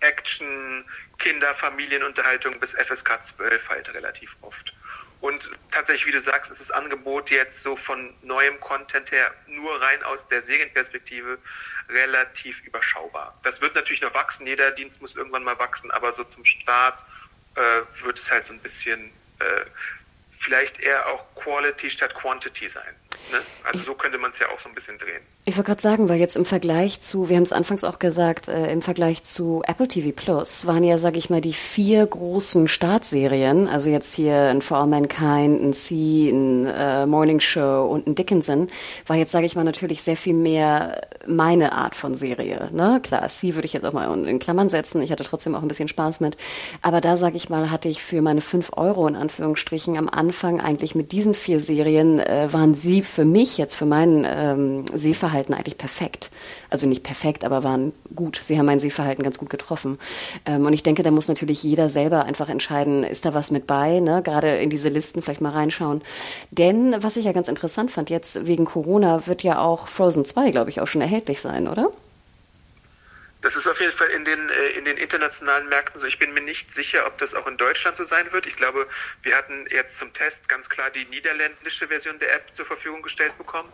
Action, Kinder, Familienunterhaltung bis FSK 12 halt relativ oft. Und tatsächlich, wie du sagst, ist das Angebot jetzt so von neuem Content her nur rein aus der Serienperspektive relativ überschaubar. Das wird natürlich noch wachsen, jeder Dienst muss irgendwann mal wachsen, aber so zum Start äh, wird es halt so ein bisschen äh, vielleicht eher auch Quality statt Quantity sein. Ne? Also so könnte man es ja auch so ein bisschen drehen. Ich wollte gerade sagen, weil jetzt im Vergleich zu, wir haben es anfangs auch gesagt, äh, im Vergleich zu Apple TV Plus waren ja, sage ich mal, die vier großen Startserien, also jetzt hier ein For All Mankind, ein C, ein äh, Morning Show und ein Dickinson, war jetzt, sage ich mal, natürlich sehr viel mehr meine Art von Serie. Ne? Klar, C würde ich jetzt auch mal in Klammern setzen, ich hatte trotzdem auch ein bisschen Spaß mit, aber da, sage ich mal, hatte ich für meine fünf Euro in Anführungsstrichen am Anfang eigentlich mit diesen vier Serien, äh, waren sie für mich jetzt, für mein ähm, Sehverhalten eigentlich perfekt. Also nicht perfekt, aber waren gut. Sie haben mein Sehverhalten ganz gut getroffen. Ähm, und ich denke, da muss natürlich jeder selber einfach entscheiden, ist da was mit bei, ne? gerade in diese Listen vielleicht mal reinschauen. Denn, was ich ja ganz interessant fand, jetzt wegen Corona wird ja auch Frozen 2, glaube ich, auch schon erhältlich sein, oder? Das ist auf jeden Fall in den, äh, in den internationalen Märkten so. Ich bin mir nicht sicher, ob das auch in Deutschland so sein wird. Ich glaube, wir hatten jetzt zum Test ganz klar die niederländische Version der App zur Verfügung gestellt bekommen.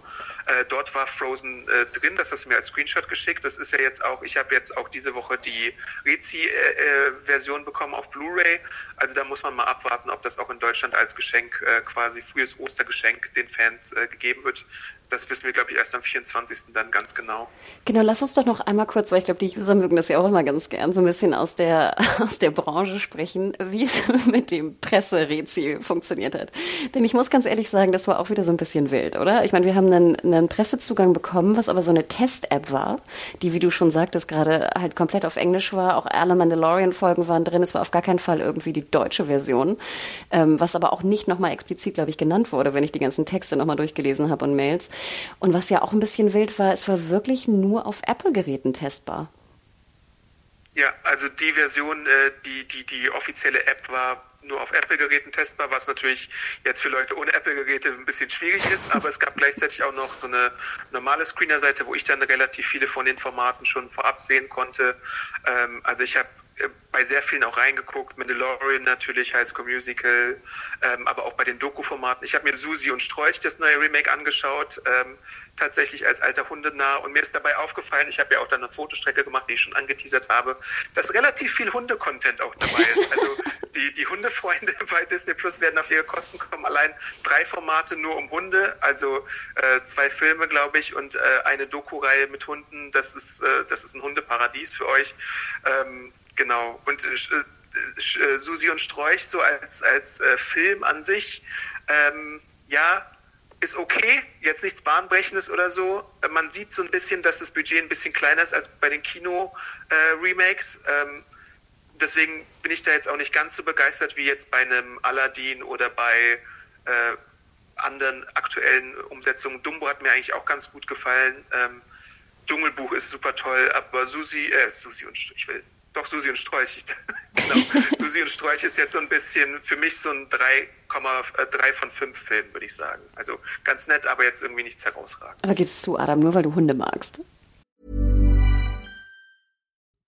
Äh, dort war Frozen äh, drin, das hast du mir als Screenshot geschickt. Das ist ja jetzt auch, ich habe jetzt auch diese Woche die Rezi-Version äh, bekommen auf Blu-ray. Also da muss man mal abwarten, ob das auch in Deutschland als Geschenk, äh, quasi frühes Ostergeschenk den Fans äh, gegeben wird das wissen wir, glaube ich, erst am 24. dann ganz genau. Genau, lass uns doch noch einmal kurz, weil ich glaube, die User mögen das ja auch immer ganz gern, so ein bisschen aus der, aus der Branche sprechen, wie es mit dem Presserezi funktioniert hat. Denn ich muss ganz ehrlich sagen, das war auch wieder so ein bisschen wild, oder? Ich meine, wir haben einen, einen Pressezugang bekommen, was aber so eine Test-App war, die, wie du schon sagtest, gerade halt komplett auf Englisch war. Auch alle Mandalorian-Folgen waren drin. Es war auf gar keinen Fall irgendwie die deutsche Version, ähm, was aber auch nicht nochmal explizit, glaube ich, genannt wurde, wenn ich die ganzen Texte nochmal durchgelesen habe und Mails. Und was ja auch ein bisschen wild war, es war wirklich nur auf Apple-Geräten testbar. Ja, also die Version, äh, die, die, die offizielle App war nur auf Apple-Geräten testbar, was natürlich jetzt für Leute ohne Apple-Geräte ein bisschen schwierig ist, aber es gab gleichzeitig auch noch so eine normale Screener-Seite, wo ich dann relativ viele von den Formaten schon vorab sehen konnte. Ähm, also ich habe bei sehr vielen auch reingeguckt, Mandalorian natürlich, High School Musical, ähm, aber auch bei den Doku-Formaten. Ich habe mir Susi und Strolch, das neue Remake, angeschaut, ähm, tatsächlich als alter Hundenah. Und mir ist dabei aufgefallen, ich habe ja auch dann eine Fotostrecke gemacht, die ich schon angeteasert habe, dass relativ viel Hunde-Content auch dabei ist. Also die, die Hundefreunde bei Disney Plus werden auf ihre Kosten kommen. Allein drei Formate nur um Hunde, also äh, zwei Filme, glaube ich, und äh, eine Doku-Reihe mit Hunden. Das ist, äh, das ist ein Hundeparadies für euch. Ähm, genau. Und äh, äh, Susi und Strolch so als, als äh, Film an sich, ähm, ja, ist okay, jetzt nichts Bahnbrechendes oder so. Man sieht so ein bisschen, dass das Budget ein bisschen kleiner ist als bei den Kino-Remakes. Äh, ähm, deswegen bin ich da jetzt auch nicht ganz so begeistert wie jetzt bei einem Aladdin oder bei äh, anderen aktuellen Umsetzungen. Dumbo hat mir eigentlich auch ganz gut gefallen. Ähm, Dschungelbuch ist super toll, aber Susi, äh, Susi und ich will doch, Susi und Strolch. Genau. Susi und Strolch ist jetzt so ein bisschen für mich so ein 3,3 äh, von 5 Film, würde ich sagen. Also ganz nett, aber jetzt irgendwie nichts herausragendes. Aber gibst du, Adam, nur weil du Hunde magst?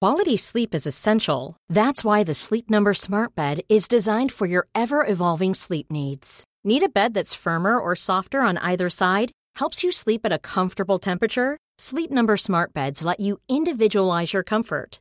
Quality sleep is essential. That's why the Sleep Number Smart Bed is designed for your ever-evolving sleep needs. Need a bed that's firmer or softer on either side? Helps you sleep at a comfortable temperature? Sleep Number Smart Beds let you individualize your comfort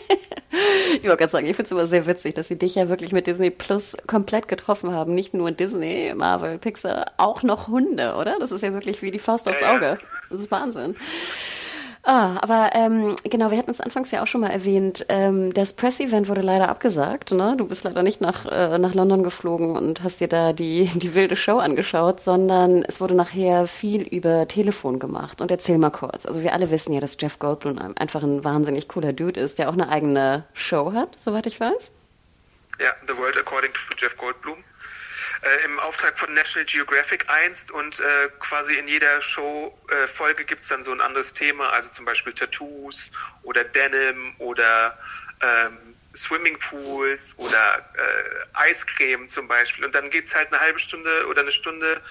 Ich wollte gerade sagen, ich finde es immer sehr witzig, dass sie dich ja wirklich mit Disney Plus komplett getroffen haben. Nicht nur Disney, Marvel, Pixar, auch noch Hunde, oder? Das ist ja wirklich wie die Faust aufs Auge. Das ist Wahnsinn. Ah, aber ähm, genau, wir hatten es anfangs ja auch schon mal erwähnt. Ähm, das Press-Event wurde leider abgesagt. Ne? Du bist leider nicht nach, äh, nach London geflogen und hast dir da die, die wilde Show angeschaut, sondern es wurde nachher viel über Telefon gemacht. Und erzähl mal kurz. Also wir alle wissen ja, dass Jeff Goldblum einfach ein wahnsinnig cooler Dude ist, der auch eine eigene Show hat, soweit ich weiß. Ja, The World According to Jeff Goldblum äh, im Auftrag von National Geographic einst und äh, quasi in jeder Show-Folge äh, gibt es dann so ein anderes Thema, also zum Beispiel Tattoos oder Denim oder ähm, Swimmingpools oder äh, Eiscreme zum Beispiel. Und dann geht's halt eine halbe Stunde oder eine Stunde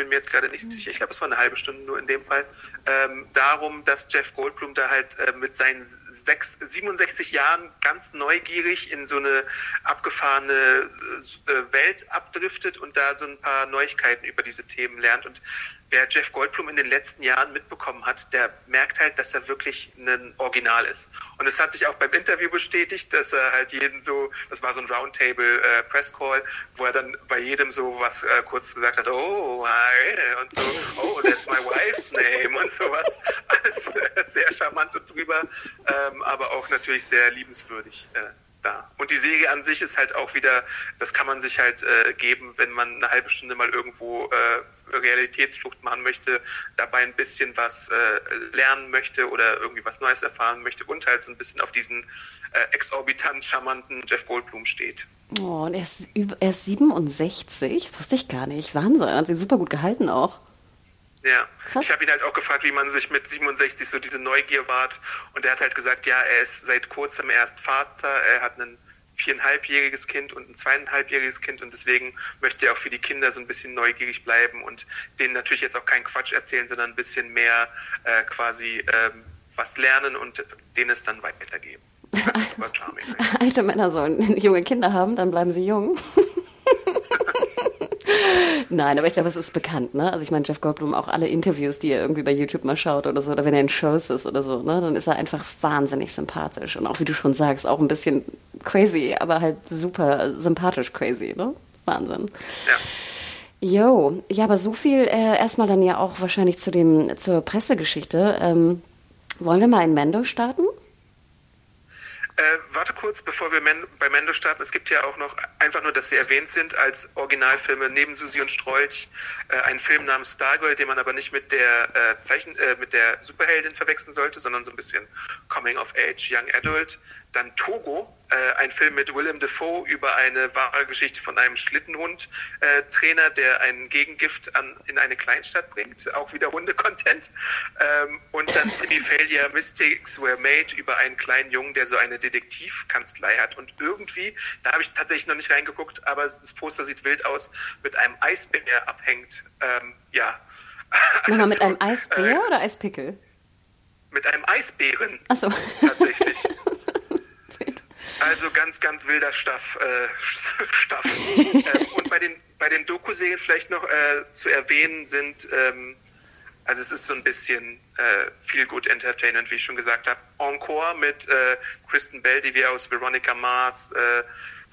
bin mir jetzt gerade nicht sicher, ich glaube, es war eine halbe Stunde nur in dem Fall, ähm, darum, dass Jeff Goldblum da halt äh, mit seinen sechs, 67 Jahren ganz neugierig in so eine abgefahrene äh, Welt abdriftet und da so ein paar Neuigkeiten über diese Themen lernt. Und wer Jeff Goldblum in den letzten Jahren mitbekommen hat, der merkt halt, dass er wirklich ein Original ist. Und es hat sich auch beim Interview bestätigt, dass er halt jeden so, das war so ein Roundtable äh, Press Call, wo er dann bei jedem so was äh, kurz gesagt hat, oh, hi, und so, oh, that's my wife's name und sowas. Alles äh, sehr charmant und drüber, ähm, aber auch natürlich sehr liebenswürdig. Äh, da. Und die Serie an sich ist halt auch wieder, das kann man sich halt äh, geben, wenn man eine halbe Stunde mal irgendwo äh, Realitätsflucht machen möchte, dabei ein bisschen was äh, lernen möchte oder irgendwie was Neues erfahren möchte und halt so ein bisschen auf diesen äh, exorbitant charmanten Jeff Goldblum steht. Oh, und er ist, er ist 67? Das wusste ich gar nicht. Wahnsinn. Hat sich super gut gehalten auch. Ja, Krass. ich habe ihn halt auch gefragt, wie man sich mit 67 so diese Neugier wahrt. Und er hat halt gesagt, ja, er ist seit kurzem erst Vater, er hat ein viereinhalbjähriges Kind und ein zweieinhalbjähriges Kind und deswegen möchte er auch für die Kinder so ein bisschen neugierig bleiben und denen natürlich jetzt auch keinen Quatsch erzählen, sondern ein bisschen mehr äh, quasi ähm, was lernen und denen es dann weitergeben. Das ist. Alte Männer sollen junge Kinder haben, dann bleiben sie jung. Nein, aber ich glaube, es ist bekannt, ne? Also ich meine, Jeff Goldblum, auch alle Interviews, die er irgendwie bei YouTube mal schaut oder so, oder wenn er in Shows ist oder so, ne, dann ist er einfach wahnsinnig sympathisch. Und auch wie du schon sagst, auch ein bisschen crazy, aber halt super sympathisch crazy, ne? Wahnsinn. Ja. Jo, ja, aber so viel äh, erstmal dann ja auch wahrscheinlich zu dem, zur Pressegeschichte. Ähm, wollen wir mal in Mendo starten? Äh, warte kurz, bevor wir Men bei Mendo starten. Es gibt ja auch noch, einfach nur, dass sie erwähnt sind, als Originalfilme neben Susi und Strolch, äh, einen Film namens Stargirl, den man aber nicht mit der äh, Zeichen, äh, mit der Superheldin verwechseln sollte, sondern so ein bisschen Coming of Age, Young Adult. Dann Togo, äh, ein Film mit Willem Dafoe über eine wahre Geschichte von einem Schlittenhund-Trainer, äh, der ein Gegengift an, in eine Kleinstadt bringt. Auch wieder Hunde-Content. Ähm, und dann Timmy Failure, Mystics Were Made über einen kleinen Jungen, der so eine Detektivkanzlei hat. Und irgendwie, da habe ich tatsächlich noch nicht reingeguckt, aber das Poster sieht wild aus, mit einem Eisbär abhängt. Ähm, ja. Nochmal mit einem Eisbär äh, oder Eispickel? Mit einem Eisbären. Ach so. Tatsächlich. Also ganz, ganz wilder Staff. Äh, Staff. ähm, und bei den, bei den Doku-Serien vielleicht noch äh, zu erwähnen sind ähm, Also es ist so ein bisschen äh, Feel Good Entertainment, wie ich schon gesagt habe. Encore mit äh, Kristen Bell, die wir aus Veronica Mars, äh,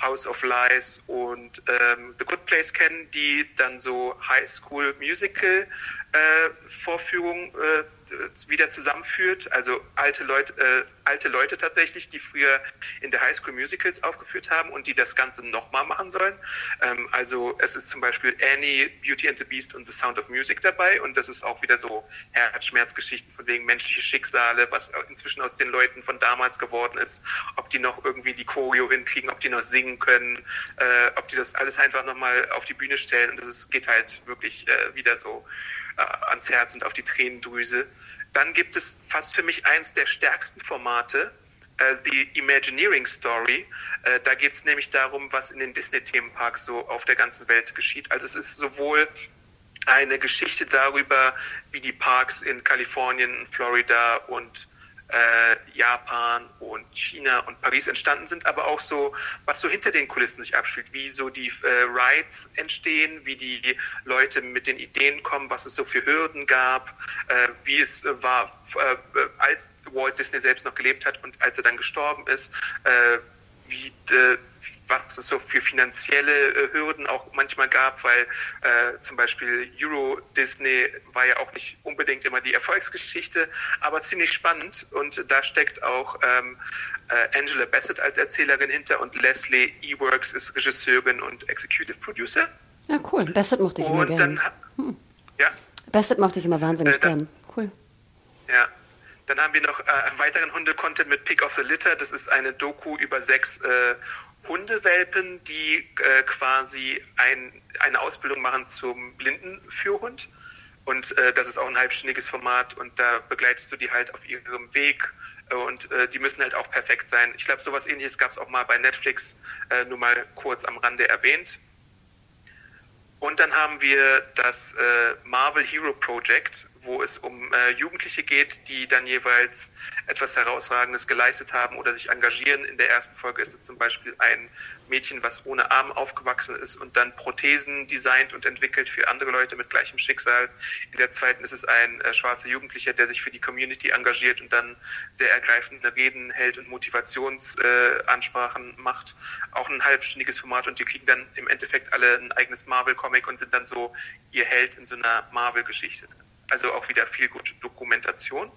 House of Lies und ähm, The Good Place kennen, die dann so High School Musical äh, Vorführungen äh, wieder zusammenführt. Also alte Leute, äh, alte Leute tatsächlich, die früher in der High School Musicals aufgeführt haben und die das Ganze nochmal machen sollen. Ähm, also es ist zum Beispiel Annie, Beauty and the Beast und The Sound of Music dabei und das ist auch wieder so Herzschmerzgeschichten von wegen menschliche Schicksale, was inzwischen aus den Leuten von damals geworden ist, ob die noch irgendwie die Choreo hinkriegen, ob die noch singen können, äh, ob die das alles einfach nochmal auf die Bühne stellen und das ist, geht halt wirklich äh, wieder so äh, ans Herz und auf die Tränendrüse. Dann gibt es fast für mich eins der stärksten Formate, äh, die Imagineering Story. Äh, da geht es nämlich darum, was in den Disney-Themenparks so auf der ganzen Welt geschieht. Also es ist sowohl eine Geschichte darüber, wie die Parks in Kalifornien, Florida und äh, Japan und China und Paris entstanden sind, aber auch so, was so hinter den Kulissen sich abspielt, wie so die äh, Rides entstehen, wie die Leute mit den Ideen kommen, was es so für Hürden gab, äh, wie es äh, war, äh, als Walt Disney selbst noch gelebt hat und als er dann gestorben ist, äh, wie was es so für finanzielle äh, Hürden auch manchmal gab, weil äh, zum Beispiel Euro Disney war ja auch nicht unbedingt immer die Erfolgsgeschichte, aber ziemlich spannend und da steckt auch ähm, äh, Angela Bassett als Erzählerin hinter und Leslie Eworks ist Regisseurin und Executive Producer. Ja, cool. Bassett mochte ich und immer gern. Hm. Ja. Bassett mochte ich immer wahnsinnig äh, dann, gern. Cool. Ja. Dann haben wir noch äh, weiteren Hunde-Content mit Pick of the Litter. Das ist eine Doku über sechs äh, Hundewelpen, die äh, quasi ein, eine Ausbildung machen zum Blindenführhund. Und äh, das ist auch ein halbstündiges Format und da begleitest du die halt auf ihrem Weg und äh, die müssen halt auch perfekt sein. Ich glaube, sowas ähnliches gab es auch mal bei Netflix, äh, nur mal kurz am Rande erwähnt. Und dann haben wir das äh, Marvel Hero Project, wo es um äh, Jugendliche geht, die dann jeweils etwas Herausragendes geleistet haben oder sich engagieren. In der ersten Folge ist es zum Beispiel ein Mädchen, was ohne Arm aufgewachsen ist und dann Prothesen designt und entwickelt für andere Leute mit gleichem Schicksal. In der zweiten ist es ein äh, schwarzer Jugendlicher, der sich für die Community engagiert und dann sehr ergreifende Reden hält und Motivationsansprachen äh, macht. Auch ein halbstündiges Format und die kriegen dann im Endeffekt alle ein eigenes Marvel-Comic und sind dann so ihr Held in so einer Marvel-Geschichte. Also auch wieder viel gute Dokumentation.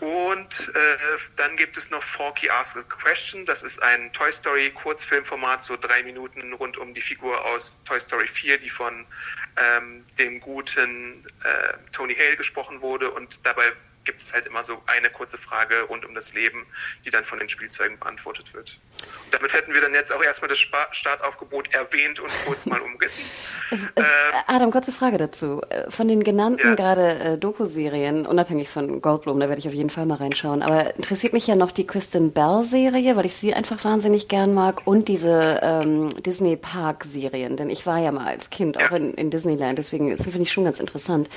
Und äh, dann gibt es noch Forky Ask a Question. Das ist ein Toy Story Kurzfilmformat, so drei Minuten rund um die Figur aus Toy Story 4, die von ähm, dem guten äh, Tony Hale gesprochen wurde. Und dabei gibt es halt immer so eine kurze Frage rund um das Leben, die dann von den Spielzeugen beantwortet wird. Damit hätten wir dann jetzt auch erstmal das Startaufgebot erwähnt und kurz mal umrissen. Äh, Adam, kurze Frage dazu. Von den genannten ja. gerade äh, Doku-Serien, unabhängig von Goldblum, da werde ich auf jeden Fall mal reinschauen, aber interessiert mich ja noch die Kristen Bell-Serie, weil ich sie einfach wahnsinnig gern mag und diese ähm, Disney-Park-Serien, denn ich war ja mal als Kind ja. auch in, in Disneyland, deswegen finde ich schon ganz interessant.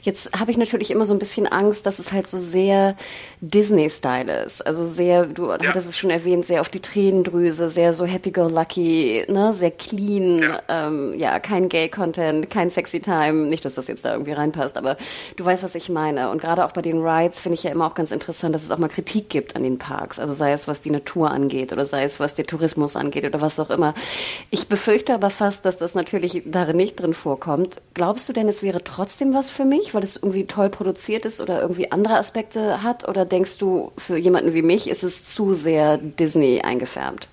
Jetzt habe ich natürlich immer so ein bisschen Angst, dass es halt so sehr Disney-Style ist. Also sehr, du ja. hattest es schon erwähnt, sehr auf die Tränendrüse, sehr so happy-go-lucky, ne, sehr clean, ja, ähm, ja kein Gay-Content, kein Sexy-Time. Nicht, dass das jetzt da irgendwie reinpasst, aber du weißt, was ich meine. Und gerade auch bei den Rides finde ich ja immer auch ganz interessant, dass es auch mal Kritik gibt an den Parks. Also sei es, was die Natur angeht oder sei es, was der Tourismus angeht oder was auch immer. Ich befürchte aber fast, dass das natürlich darin nicht drin vorkommt. Glaubst du denn, es wäre trotzdem was für mich, weil es irgendwie toll produziert ist oder irgendwie andere Aspekte hat? Oder denkst du, für jemanden wie mich ist es zu sehr Disney eingefärbt?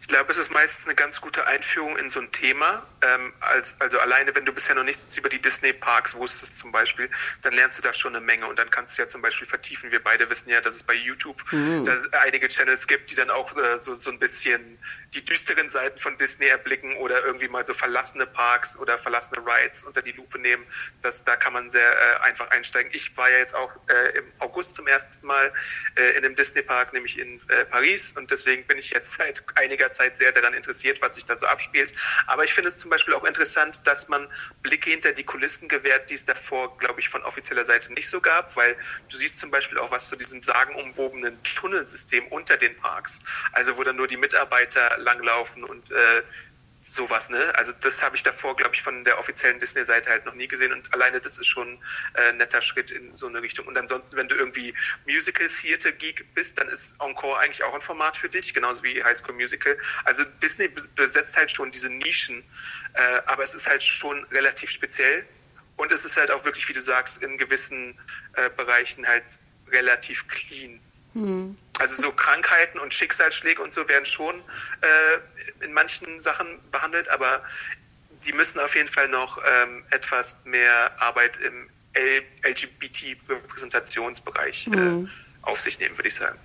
Ich glaube, es ist meistens eine ganz gute Einführung in so ein Thema. Ähm, als, also alleine, wenn du bisher noch nichts über die Disney-Parks wusstest zum Beispiel, dann lernst du da schon eine Menge und dann kannst du ja zum Beispiel vertiefen. Wir beide wissen ja, dass es bei YouTube mhm. einige Channels gibt, die dann auch äh, so, so ein bisschen die düsteren Seiten von Disney erblicken oder irgendwie mal so verlassene Parks oder verlassene Rides unter die Lupe nehmen. Das, da kann man sehr äh, einfach einsteigen. Ich war ja jetzt auch äh, im August zum ersten Mal äh, in einem Disney-Park, nämlich in äh, Paris und deswegen bin ich jetzt seit einiger Zeit sehr daran interessiert, was sich da so abspielt. Aber ich finde es zum Beispiel auch interessant, dass man Blicke hinter die Kulissen gewährt, die es davor, glaube ich, von offizieller Seite nicht so gab, weil du siehst zum Beispiel auch was zu diesem sagenumwobenen Tunnelsystem unter den Parks, also wo dann nur die Mitarbeiter langlaufen und äh, sowas, ne? Also das habe ich davor, glaube ich, von der offiziellen Disney-Seite halt noch nie gesehen und alleine das ist schon äh, ein netter Schritt in so eine Richtung. Und ansonsten, wenn du irgendwie Musical Theater Geek bist, dann ist Encore eigentlich auch ein Format für dich, genauso wie High School Musical. Also Disney besetzt halt schon diese Nischen, äh, aber es ist halt schon relativ speziell und es ist halt auch wirklich, wie du sagst, in gewissen äh, Bereichen halt relativ clean. Hm. Also so Krankheiten und Schicksalsschläge und so werden schon äh, in manchen Sachen behandelt, aber die müssen auf jeden Fall noch ähm, etwas mehr Arbeit im LGBT-Repräsentationsbereich äh, hm. auf sich nehmen, würde ich sagen.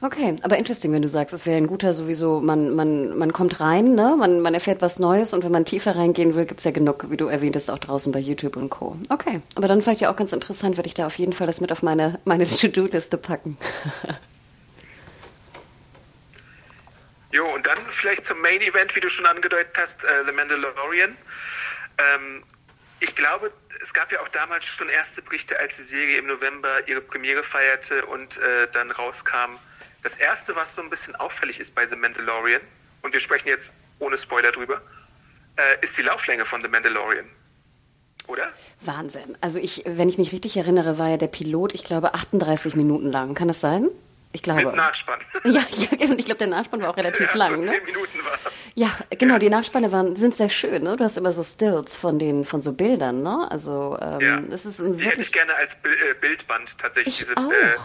Okay, aber interesting, wenn du sagst, es wäre ein guter sowieso, man, man, man kommt rein, ne? man, man erfährt was Neues und wenn man tiefer reingehen will, gibt's ja genug, wie du erwähntest, auch draußen bei YouTube und Co. Okay, aber dann vielleicht ja auch ganz interessant, werde ich da auf jeden Fall das mit auf meine, meine To-Do-Liste packen. jo, und dann vielleicht zum Main Event, wie du schon angedeutet hast, äh, The Mandalorian. Ähm, ich glaube, es gab ja auch damals schon erste Berichte, als die Serie im November ihre Premiere feierte und äh, dann rauskam. Das erste, was so ein bisschen auffällig ist bei The Mandalorian, und wir sprechen jetzt ohne Spoiler drüber, äh, ist die Lauflänge von The Mandalorian. Oder? Wahnsinn. Also ich, wenn ich mich richtig erinnere, war ja der Pilot, ich glaube, 38 Minuten lang. Kann das sein? Ich glaube. Mit Nachspann. Ja, ja ich glaube, der Nachspann war auch relativ ja, lang. So ne? Minuten war. Ja, genau, ja. die Nachspanne waren, sind sehr schön, ne? Du hast immer so Stills von den, von so Bildern, ne? Also, ähm, ja. das ist ein Die hätte ich gerne als äh, Bildband tatsächlich, ich diese, auch. Äh,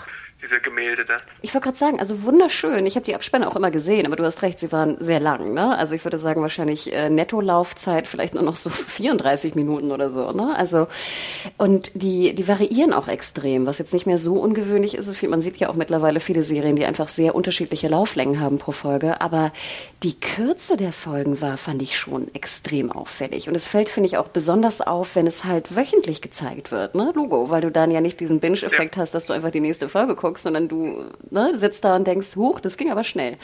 diese Gemälde da. Ich wollte gerade sagen, also wunderschön. Ich habe die Abspanne auch immer gesehen, aber du hast recht, sie waren sehr lang. Ne? Also ich würde sagen, wahrscheinlich äh, Netto-Laufzeit vielleicht nur noch so 34 Minuten oder so. Ne? Also und die, die variieren auch extrem, was jetzt nicht mehr so ungewöhnlich ist. ist man sieht ja auch mittlerweile viele Serien, die einfach sehr unterschiedliche Lauflängen haben pro Folge. Aber die Kürze der Folgen war, fand ich schon extrem auffällig. Und es fällt, finde ich, auch besonders auf, wenn es halt wöchentlich gezeigt wird. Ne? Logo, weil du dann ja nicht diesen Binge-Effekt ja. hast, dass du einfach die nächste Folge guckst guckst, sondern du ne, sitzt da und denkst, huch, das ging aber schnell.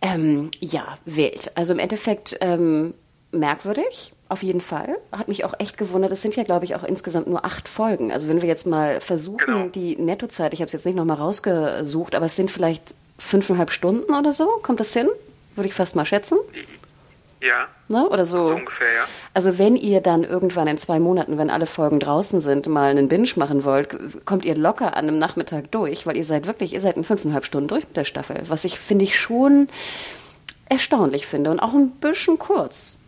Ähm, ja, wild. Also im Endeffekt ähm, merkwürdig, auf jeden Fall. Hat mich auch echt gewundert. Es sind ja, glaube ich, auch insgesamt nur acht Folgen. Also wenn wir jetzt mal versuchen, genau. die Nettozeit, ich habe es jetzt nicht nochmal rausgesucht, aber es sind vielleicht fünfeinhalb Stunden oder so. Kommt das hin? Würde ich fast mal schätzen. Ja. Ne? Oder so. so. ungefähr, ja. Also wenn ihr dann irgendwann in zwei Monaten, wenn alle Folgen draußen sind, mal einen Binge machen wollt, kommt ihr locker an einem Nachmittag durch, weil ihr seid wirklich, ihr seid in fünfeinhalb Stunden durch mit der Staffel. Was ich, finde ich, schon erstaunlich finde und auch ein bisschen kurz.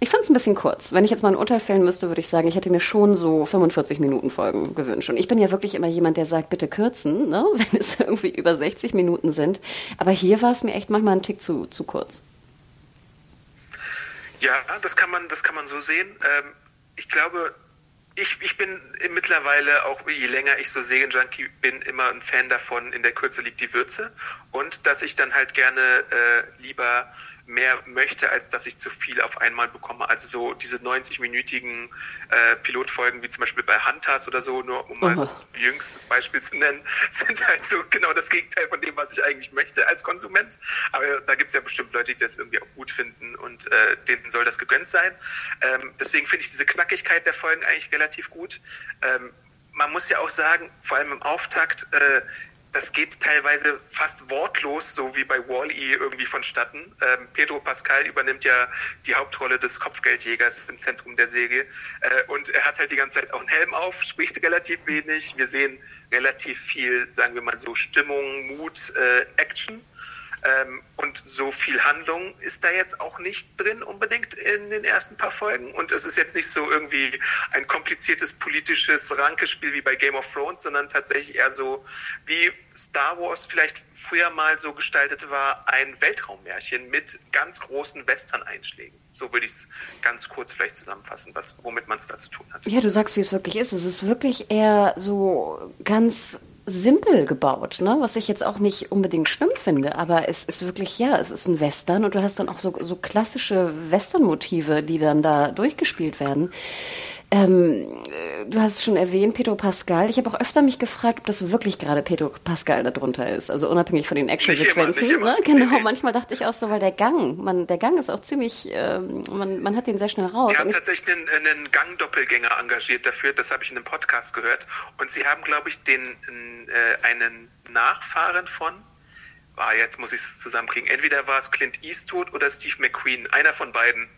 Ich fand es ein bisschen kurz. Wenn ich jetzt mal ein Urteil fällen müsste, würde ich sagen, ich hätte mir schon so 45 Minuten Folgen gewünscht. Und ich bin ja wirklich immer jemand, der sagt, bitte kürzen, ne? wenn es irgendwie über 60 Minuten sind. Aber hier war es mir echt manchmal ein Tick zu, zu kurz. Ja, das kann man, das kann man so sehen. Ähm, ich glaube, ich, ich bin mittlerweile auch, je länger ich so Serienjunkie bin, immer ein Fan davon, in der Kürze liegt die Würze. Und dass ich dann halt gerne äh, lieber mehr möchte, als dass ich zu viel auf einmal bekomme. Also so diese 90-minütigen äh, Pilotfolgen, wie zum Beispiel bei Hunters oder so, nur um mal so ein jüngstes Beispiel zu nennen, sind halt so genau das Gegenteil von dem, was ich eigentlich möchte als Konsument. Aber da gibt es ja bestimmt Leute, die das irgendwie auch gut finden und äh, denen soll das gegönnt sein. Ähm, deswegen finde ich diese Knackigkeit der Folgen eigentlich relativ gut. Ähm, man muss ja auch sagen, vor allem im Auftakt, äh, das geht teilweise fast wortlos, so wie bei Wall-E irgendwie vonstatten. Ähm, Pedro Pascal übernimmt ja die Hauptrolle des Kopfgeldjägers im Zentrum der Serie. Äh, und er hat halt die ganze Zeit auch einen Helm auf, spricht relativ wenig. Wir sehen relativ viel, sagen wir mal so, Stimmung, Mut, äh, Action. Ähm, und so viel Handlung ist da jetzt auch nicht drin unbedingt in den ersten paar Folgen. Und es ist jetzt nicht so irgendwie ein kompliziertes politisches Rankespiel wie bei Game of Thrones, sondern tatsächlich eher so wie Star Wars vielleicht früher mal so gestaltet war, ein Weltraummärchen mit ganz großen Western-Einschlägen. So würde ich es ganz kurz vielleicht zusammenfassen, was, womit man es da zu tun hat. Ja, du sagst, wie es wirklich ist. Es ist wirklich eher so ganz simpel gebaut, ne? was ich jetzt auch nicht unbedingt schlimm finde, aber es ist wirklich, ja, es ist ein Western und du hast dann auch so, so klassische Western-Motive, die dann da durchgespielt werden. Ähm, du hast es schon erwähnt, Pedro Pascal. Ich habe auch öfter mich gefragt, ob das wirklich gerade Pedro Pascal da drunter ist. Also unabhängig von den Action-Sequenzen. Ne? Genau, manchmal dachte ich auch so, weil der Gang, man, der Gang ist auch ziemlich, ähm, man, man hat den sehr schnell raus. Die haben tatsächlich einen, einen Gang-Doppelgänger engagiert dafür, das habe ich in einem Podcast gehört. Und sie haben, glaube ich, den äh, einen Nachfahren von ah, jetzt muss ich es zusammenkriegen. Entweder war es Clint Eastwood oder Steve McQueen, einer von beiden Äh,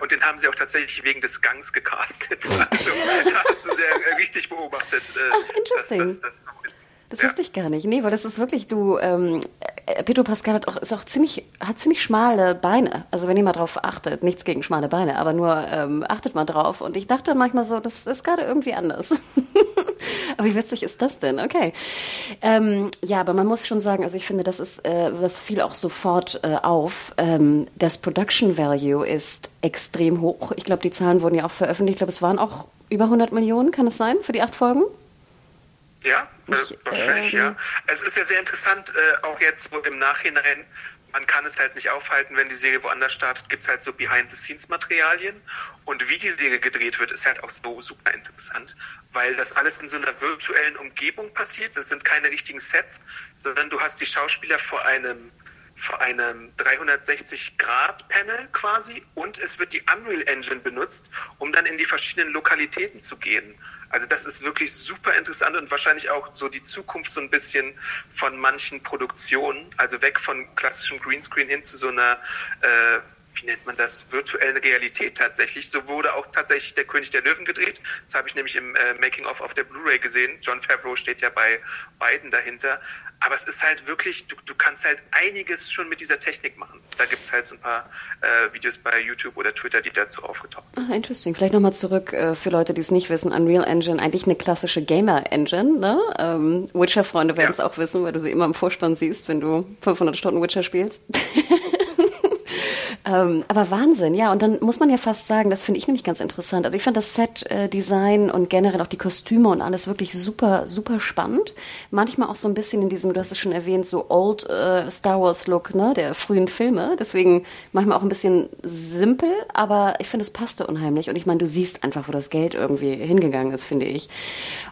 und den haben sie auch tatsächlich wegen des Gangs gecastet. Also, da hast du sehr äh, richtig beobachtet, äh, Ach, interesting. dass das, das so ist. Das ja. wusste ich gar nicht. Nee, weil das ist wirklich, du, ähm, äh, Pedro Pascal hat auch, ist auch ziemlich, hat ziemlich schmale Beine. Also wenn ihr mal drauf achtet, nichts gegen schmale Beine, aber nur ähm, achtet mal drauf. Und ich dachte manchmal so, das ist gerade irgendwie anders. aber wie witzig ist das denn? Okay. Ähm, ja, aber man muss schon sagen, also ich finde, das ist, äh, das fiel auch sofort äh, auf. Ähm, das Production Value ist extrem hoch. Ich glaube, die Zahlen wurden ja auch veröffentlicht. Ich glaube, es waren auch über 100 Millionen, kann es sein, für die acht Folgen? Ja, ich, wahrscheinlich, ähm, ja. Es ist ja sehr interessant, äh, auch jetzt so im Nachhinein, man kann es halt nicht aufhalten, wenn die Serie woanders startet, gibt es halt so Behind-the-Scenes-Materialien. Und wie die Serie gedreht wird, ist halt auch so super interessant, weil das alles in so einer virtuellen Umgebung passiert. Das sind keine richtigen Sets, sondern du hast die Schauspieler vor einem vor einem 360-Grad-Panel quasi und es wird die Unreal Engine benutzt, um dann in die verschiedenen Lokalitäten zu gehen. Also das ist wirklich super interessant und wahrscheinlich auch so die Zukunft so ein bisschen von manchen Produktionen, also weg von klassischem Greenscreen hin zu so einer äh, wie nennt man das, virtuelle Realität tatsächlich. So wurde auch tatsächlich der König der Löwen gedreht. Das habe ich nämlich im äh, Making-of auf der Blu-ray gesehen. John Favreau steht ja bei beiden dahinter. Aber es ist halt wirklich, du, du kannst halt einiges schon mit dieser Technik machen. Da gibt es halt so ein paar äh, Videos bei YouTube oder Twitter, die dazu aufgetaucht sind. Ah, interesting. Vielleicht nochmal zurück äh, für Leute, die es nicht wissen. Unreal Engine, eigentlich eine klassische Gamer-Engine. Ne? Ähm, Witcher-Freunde werden es ja. auch wissen, weil du sie immer im Vorspann siehst, wenn du 500 Stunden Witcher spielst. Ähm, aber Wahnsinn, ja. Und dann muss man ja fast sagen, das finde ich nämlich ganz interessant. Also ich fand das Set-Design und generell auch die Kostüme und alles wirklich super, super spannend. Manchmal auch so ein bisschen in diesem, du hast es schon erwähnt, so Old äh, Star Wars-Look, ne, der frühen Filme. Deswegen manchmal auch ein bisschen simpel, aber ich finde, es passte unheimlich. Und ich meine, du siehst einfach, wo das Geld irgendwie hingegangen ist, finde ich.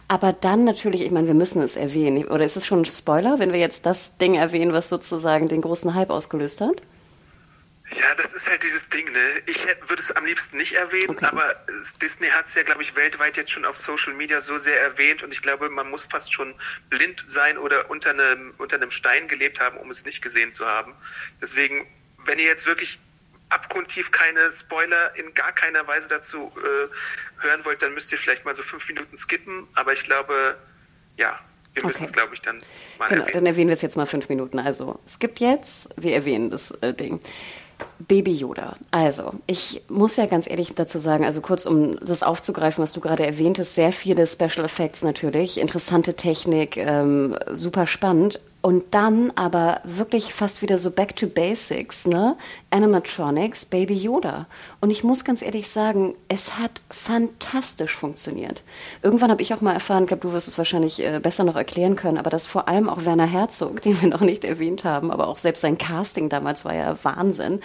Aber dann natürlich, ich meine, wir müssen es erwähnen. Oder ist es schon ein Spoiler, wenn wir jetzt das Ding erwähnen, was sozusagen den großen Hype ausgelöst hat? Ja, das ist halt dieses Ding, ne? Ich würde es am liebsten nicht erwähnen, okay. aber Disney hat es ja, glaube ich, weltweit jetzt schon auf Social Media so sehr erwähnt und ich glaube, man muss fast schon blind sein oder unter einem, unter einem Stein gelebt haben, um es nicht gesehen zu haben. Deswegen, wenn ihr jetzt wirklich abgrundtief keine Spoiler in gar keiner Weise dazu äh, hören wollt, dann müsst ihr vielleicht mal so fünf Minuten skippen, aber ich glaube, ja, wir müssen es, glaube ich, dann mal genau, erwähnen. Dann erwähnen wir es jetzt mal fünf Minuten. Also, es gibt jetzt, wir erwähnen das äh, Ding. Baby Yoda. Also, ich muss ja ganz ehrlich dazu sagen, also kurz um das aufzugreifen, was du gerade erwähnt hast, sehr viele Special Effects natürlich, interessante Technik, ähm, super spannend. Und dann aber wirklich fast wieder so back to basics, ne? Animatronics, Baby Yoda. Und ich muss ganz ehrlich sagen, es hat fantastisch funktioniert. Irgendwann habe ich auch mal erfahren, ich glaube, du wirst es wahrscheinlich äh, besser noch erklären können, aber dass vor allem auch Werner Herzog, den wir noch nicht erwähnt haben, aber auch selbst sein Casting damals war ja Wahnsinn,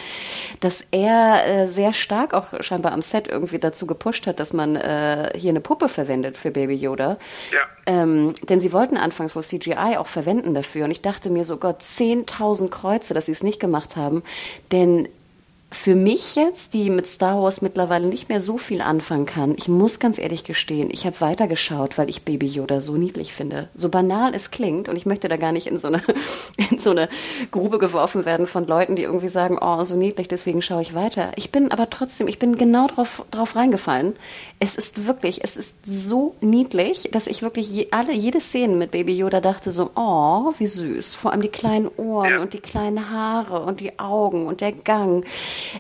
dass er äh, sehr stark auch scheinbar am Set irgendwie dazu gepusht hat, dass man äh, hier eine Puppe verwendet für Baby Yoda. Ja. Ähm, denn sie wollten anfangs wohl CGI auch verwenden dafür. Und ich dachte mir so, Gott, 10.000 Kreuze, dass sie es nicht gemacht haben. Denn für mich jetzt, die mit Star Wars mittlerweile nicht mehr so viel anfangen kann, ich muss ganz ehrlich gestehen, ich habe weitergeschaut, weil ich Baby Yoda so niedlich finde. So banal es klingt und ich möchte da gar nicht in so eine, in so eine Grube geworfen werden von Leuten, die irgendwie sagen, oh, so niedlich, deswegen schaue ich weiter. Ich bin aber trotzdem, ich bin genau drauf, drauf reingefallen. Es ist wirklich, es ist so niedlich, dass ich wirklich je, alle, jede Szene mit Baby Yoda dachte so, oh, wie süß. Vor allem die kleinen Ohren und die kleinen Haare und die Augen und der Gang.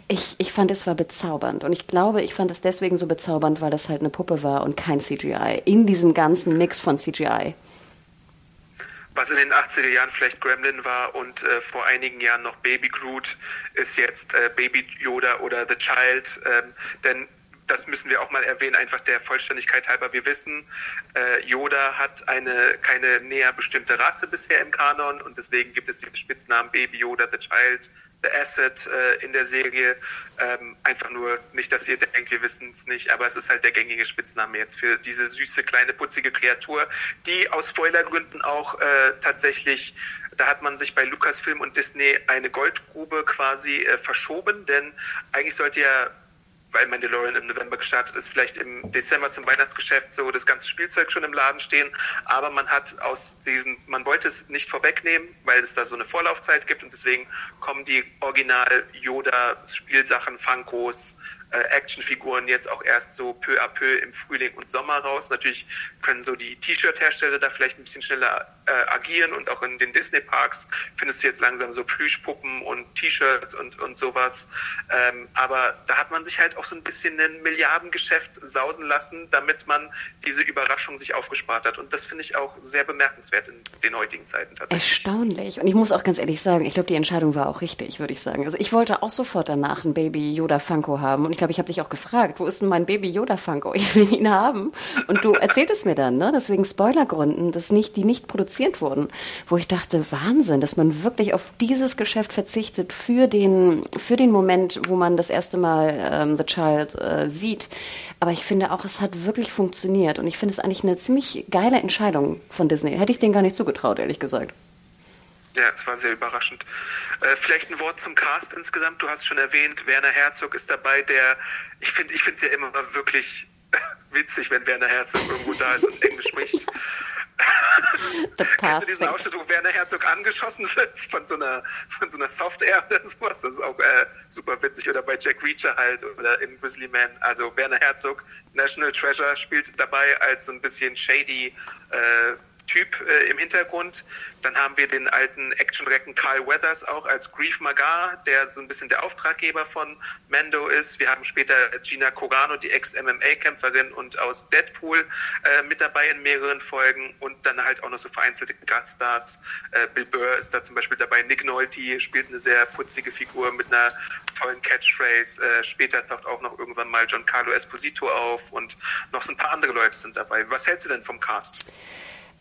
Ich, ich fand es war bezaubernd und ich glaube, ich fand es deswegen so bezaubernd, weil das halt eine Puppe war und kein CGI. In diesem ganzen Mix von CGI. Was in den 80er Jahren vielleicht Gremlin war und äh, vor einigen Jahren noch Baby Groot, ist jetzt äh, Baby Yoda oder The Child. Ähm, denn das müssen wir auch mal erwähnen, einfach der Vollständigkeit halber. Wir wissen, äh, Yoda hat eine keine näher bestimmte Rasse bisher im Kanon und deswegen gibt es diesen Spitznamen Baby Yoda, The Child, The Asset äh, in der Serie. Ähm, einfach nur nicht, dass ihr denkt, wir wissen es nicht, aber es ist halt der gängige Spitzname jetzt für diese süße, kleine, putzige Kreatur, die aus Spoilergründen auch äh, tatsächlich da hat man sich bei Lucasfilm und Disney eine Goldgrube quasi äh, verschoben, denn eigentlich sollte ja weil Mandalorian im November gestartet ist, vielleicht im Dezember zum Weihnachtsgeschäft so das ganze Spielzeug schon im Laden stehen. Aber man hat aus diesen, man wollte es nicht vorwegnehmen, weil es da so eine Vorlaufzeit gibt und deswegen kommen die Original Yoda Spielsachen, Funkos, Actionfiguren jetzt auch erst so peu à peu im Frühling und Sommer raus. Natürlich können so die T-Shirt-Hersteller da vielleicht ein bisschen schneller äh, agieren und auch in den Disney-Parks findest du jetzt langsam so Plüschpuppen und T-Shirts und, und sowas. Ähm, aber da hat man sich halt auch so ein bisschen ein Milliardengeschäft sausen lassen, damit man diese Überraschung sich aufgespart hat. Und das finde ich auch sehr bemerkenswert in den heutigen Zeiten tatsächlich. Erstaunlich. Und ich muss auch ganz ehrlich sagen, ich glaube, die Entscheidung war auch richtig, würde ich sagen. Also ich wollte auch sofort danach ein Baby Yoda Funko haben. Und ich glaube, ich habe dich auch gefragt, wo ist denn mein Baby Yoda Funko? Ich will ihn haben. Und du erzähltest mir dann, ne? Deswegen Spoilergründen, dass nicht, die nicht produziert wurden. Wo ich dachte, Wahnsinn, dass man wirklich auf dieses Geschäft verzichtet für den, für den Moment, wo man das erste Mal ähm, The Child äh, sieht. Aber ich finde auch, es hat wirklich funktioniert. Und ich finde es eigentlich eine ziemlich geile Entscheidung von Disney. Hätte ich denen gar nicht zugetraut, ehrlich gesagt. Ja, es war sehr überraschend. Äh, vielleicht ein Wort zum Cast insgesamt. Du hast schon erwähnt, Werner Herzog ist dabei, der, ich finde, ich finde es ja immer wirklich witzig, wenn Werner Herzog irgendwo da ist und Englisch spricht. Kennst du diesen Ausschnitt, wo Werner Herzog angeschossen wird von so einer, von so einer Software oder sowas? Das ist auch äh, super witzig. Oder bei Jack Reacher halt oder in Grizzly Man. Also Werner Herzog, National Treasure, spielt dabei als so ein bisschen shady äh, Typ äh, im Hintergrund. Dann haben wir den alten Action-Recken Carl Weathers auch als Grief Magar, der so ein bisschen der Auftraggeber von Mando ist. Wir haben später Gina Corano, die Ex-MMA-Kämpferin und aus Deadpool äh, mit dabei in mehreren Folgen und dann halt auch noch so vereinzelte Gaststars. Äh, Bill Burr ist da zum Beispiel dabei. Nick Nolte spielt eine sehr putzige Figur mit einer tollen Catchphrase. Äh, später taucht auch noch irgendwann mal Giancarlo Esposito auf und noch so ein paar andere Leute sind dabei. Was hältst du denn vom Cast?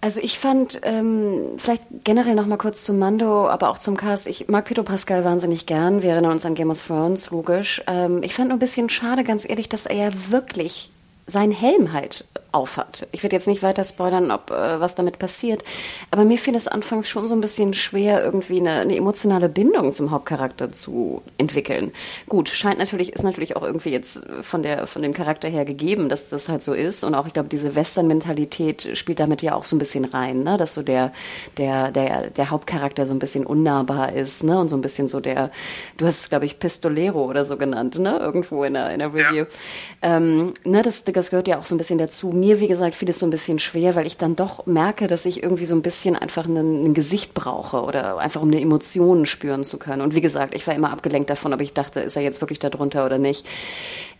Also ich fand, ähm, vielleicht generell noch mal kurz zum Mando, aber auch zum Cast. Ich mag Pedro Pascal wahnsinnig gern. Wir erinnern uns an Game of Thrones, logisch. Ähm, ich fand nur ein bisschen schade, ganz ehrlich, dass er ja wirklich seinen Helm halt aufhat. Ich werde jetzt nicht weiter spoilern, ob äh, was damit passiert, aber mir fiel es anfangs schon so ein bisschen schwer, irgendwie eine, eine, emotionale Bindung zum Hauptcharakter zu entwickeln. Gut, scheint natürlich, ist natürlich auch irgendwie jetzt von der von dem Charakter her gegeben, dass das halt so ist und auch ich glaube, diese Western-Mentalität spielt damit ja auch so ein bisschen rein, ne? dass so der der der der Hauptcharakter so ein bisschen unnahbar ist, ne und so ein bisschen so der, du hast es glaube ich Pistolero oder so genannt, ne irgendwo in der in der Review, ja. ähm, ne das das gehört ja auch so ein bisschen dazu. Mir, wie gesagt, fiel es so ein bisschen schwer, weil ich dann doch merke, dass ich irgendwie so ein bisschen einfach ein, Gesicht brauche oder einfach um eine Emotion spüren zu können. Und wie gesagt, ich war immer abgelenkt davon, ob ich dachte, ist er jetzt wirklich darunter oder nicht.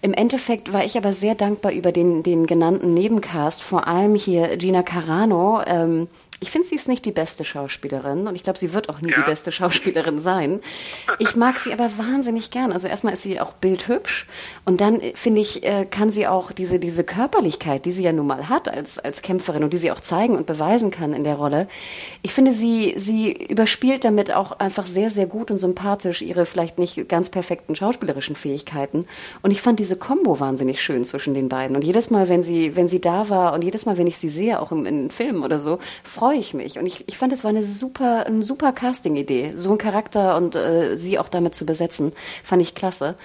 Im Endeffekt war ich aber sehr dankbar über den, den genannten Nebencast, vor allem hier Gina Carano, ähm, ich finde, sie ist nicht die beste Schauspielerin und ich glaube, sie wird auch nie ja. die beste Schauspielerin sein. Ich mag sie aber wahnsinnig gern. Also erstmal ist sie auch bildhübsch und dann äh, finde ich, äh, kann sie auch diese, diese Körperlichkeit, die sie ja nun mal hat als, als Kämpferin und die sie auch zeigen und beweisen kann in der Rolle. Ich finde, sie, sie überspielt damit auch einfach sehr, sehr gut und sympathisch ihre vielleicht nicht ganz perfekten schauspielerischen Fähigkeiten. Und ich fand diese Combo wahnsinnig schön zwischen den beiden. Und jedes Mal, wenn sie, wenn sie da war und jedes Mal, wenn ich sie sehe, auch im, in Filmen oder so, freue ich mich. Und ich, ich fand, es war eine super, eine super Casting-Idee. So ein Charakter und äh, sie auch damit zu besetzen, fand ich klasse.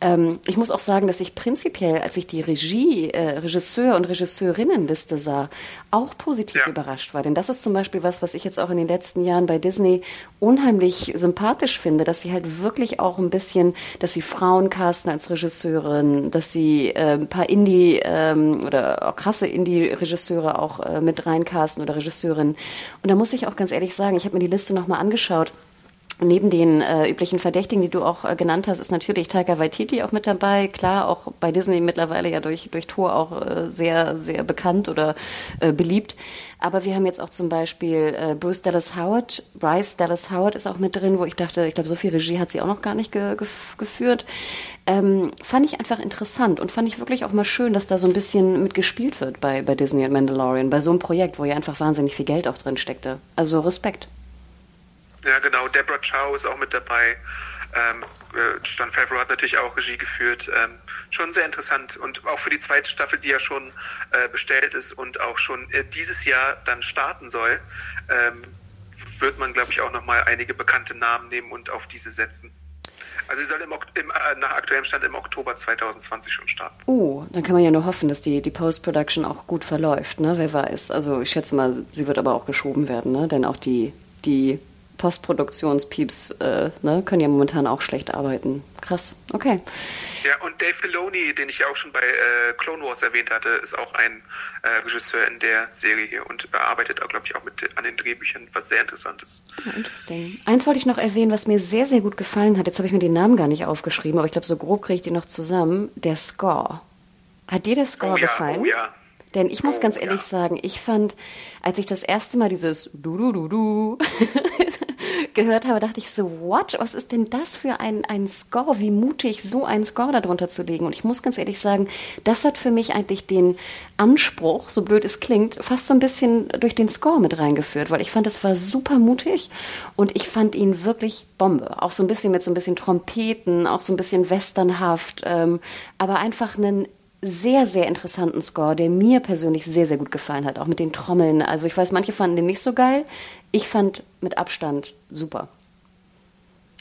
Ähm, ich muss auch sagen, dass ich prinzipiell, als ich die Regie, äh, Regisseur und Regisseurinnenliste sah, auch positiv ja. überrascht war. Denn das ist zum Beispiel was, was ich jetzt auch in den letzten Jahren bei Disney unheimlich sympathisch finde, dass sie halt wirklich auch ein bisschen, dass sie Frauen casten als Regisseurin, dass sie äh, ein paar Indie ähm, oder auch krasse Indie-Regisseure auch äh, mit reincasten oder Regisseurinnen. Und da muss ich auch ganz ehrlich sagen, ich habe mir die Liste nochmal angeschaut. Neben den äh, üblichen Verdächtigen, die du auch äh, genannt hast, ist natürlich Taika Waititi auch mit dabei. Klar, auch bei Disney mittlerweile ja durch, durch Tor auch äh, sehr, sehr bekannt oder äh, beliebt. Aber wir haben jetzt auch zum Beispiel äh, Bruce Dallas Howard, Bryce Dallas Howard ist auch mit drin, wo ich dachte, ich glaube, so viel Regie hat sie auch noch gar nicht ge gef geführt. Ähm, fand ich einfach interessant und fand ich wirklich auch mal schön, dass da so ein bisschen mitgespielt wird bei, bei Disney und Mandalorian, bei so einem Projekt, wo ja einfach wahnsinnig viel Geld auch drin steckte. Also Respekt. Ja, genau. Deborah Chow ist auch mit dabei. Ähm, äh, John Favreau hat natürlich auch Regie geführt. Ähm, schon sehr interessant. Und auch für die zweite Staffel, die ja schon äh, bestellt ist und auch schon äh, dieses Jahr dann starten soll, ähm, wird man, glaube ich, auch nochmal einige bekannte Namen nehmen und auf diese setzen. Also sie soll im, im, äh, nach aktuellem Stand im Oktober 2020 schon starten. Oh, dann kann man ja nur hoffen, dass die, die Post-Production auch gut verläuft, ne? Wer weiß. Also ich schätze mal, sie wird aber auch geschoben werden, ne? Denn auch die, die Postproduktionspieps äh, ne, können ja momentan auch schlecht arbeiten. Krass, okay. Ja, und Dave Filoni, den ich ja auch schon bei äh, Clone Wars erwähnt hatte, ist auch ein äh, Regisseur in der Serie hier und arbeitet auch, glaube ich, auch mit an den Drehbüchern, was sehr interessant ist. Ja, interesting. Eins wollte ich noch erwähnen, was mir sehr, sehr gut gefallen hat. Jetzt habe ich mir den Namen gar nicht aufgeschrieben, aber ich glaube, so grob kriege ich die noch zusammen. Der Score. Hat dir der Score oh, ja, gefallen? Oh ja. Denn ich muss Oh, ganz ehrlich ja. sagen, ich fand, als ich das erste Mal dieses Du-Du-Du-Du gehört habe, dachte ich so, what? Was ist denn das für ein, ein Score? Wie mutig, so einen Score darunter zu legen? Und ich muss ganz ehrlich sagen, das hat für mich eigentlich den Anspruch, so blöd es klingt, fast so ein bisschen durch den Score mit reingeführt, weil ich fand, das war super mutig und ich fand ihn wirklich Bombe. Auch so ein bisschen mit so ein bisschen Trompeten, auch so ein bisschen westernhaft, ähm, aber einfach einen sehr, sehr interessanten Score, der mir persönlich sehr, sehr gut gefallen hat, auch mit den Trommeln. Also ich weiß, manche fanden den nicht so geil. Ich fand mit Abstand super.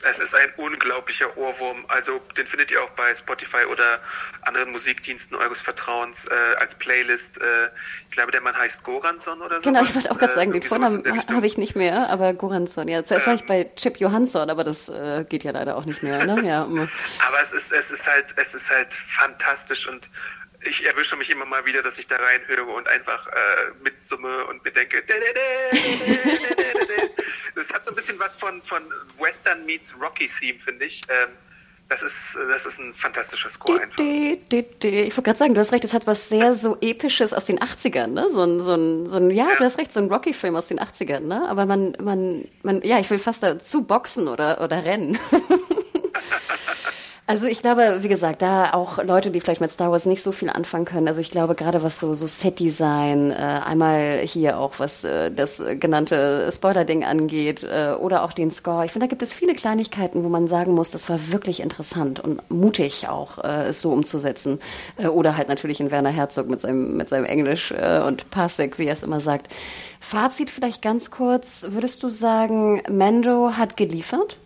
Es ist ein unglaublicher Ohrwurm. Also den findet ihr auch bei Spotify oder anderen Musikdiensten eures Vertrauens äh, als Playlist. Äh, ich glaube, der Mann heißt Goranson oder so. Genau, ich wollte auch gerade sagen, den irgendwie sowas in Vornamen habe ich nicht mehr, aber Goransson, ja. Zuerst war ich bei Chip Johansson, aber das äh, geht ja leider auch nicht mehr, ne? Ja. Aber es ist, es ist halt, es ist halt fantastisch und ich erwische mich immer mal wieder, dass ich da reinhöre und einfach äh, mitsumme und mir denke, das hat so ein bisschen was von, von Western meets Rocky Theme, finde ich. Ähm, das ist, das ist ein fantastischer Score einfach. Ich wollte gerade sagen, du hast recht, es hat was sehr so Episches aus den 80ern, ne? So ein, so ein, so ein ja, Ja. du hast recht, so ein Rocky-Film aus den 80ern, ne? Aber man, man, man, ja, ich will fast dazu boxen oder, oder rennen. Also ich glaube, wie gesagt, da auch Leute, die vielleicht mit Star Wars nicht so viel anfangen können. Also ich glaube, gerade was so, so Set-Design, äh, einmal hier auch was äh, das äh, genannte Spoiler-Ding angeht äh, oder auch den Score. Ich finde, da gibt es viele Kleinigkeiten, wo man sagen muss, das war wirklich interessant und mutig auch, äh, es so umzusetzen. Äh, oder halt natürlich in Werner Herzog mit seinem, mit seinem Englisch äh, und Parsec, wie er es immer sagt. Fazit vielleicht ganz kurz. Würdest du sagen, Mando hat geliefert?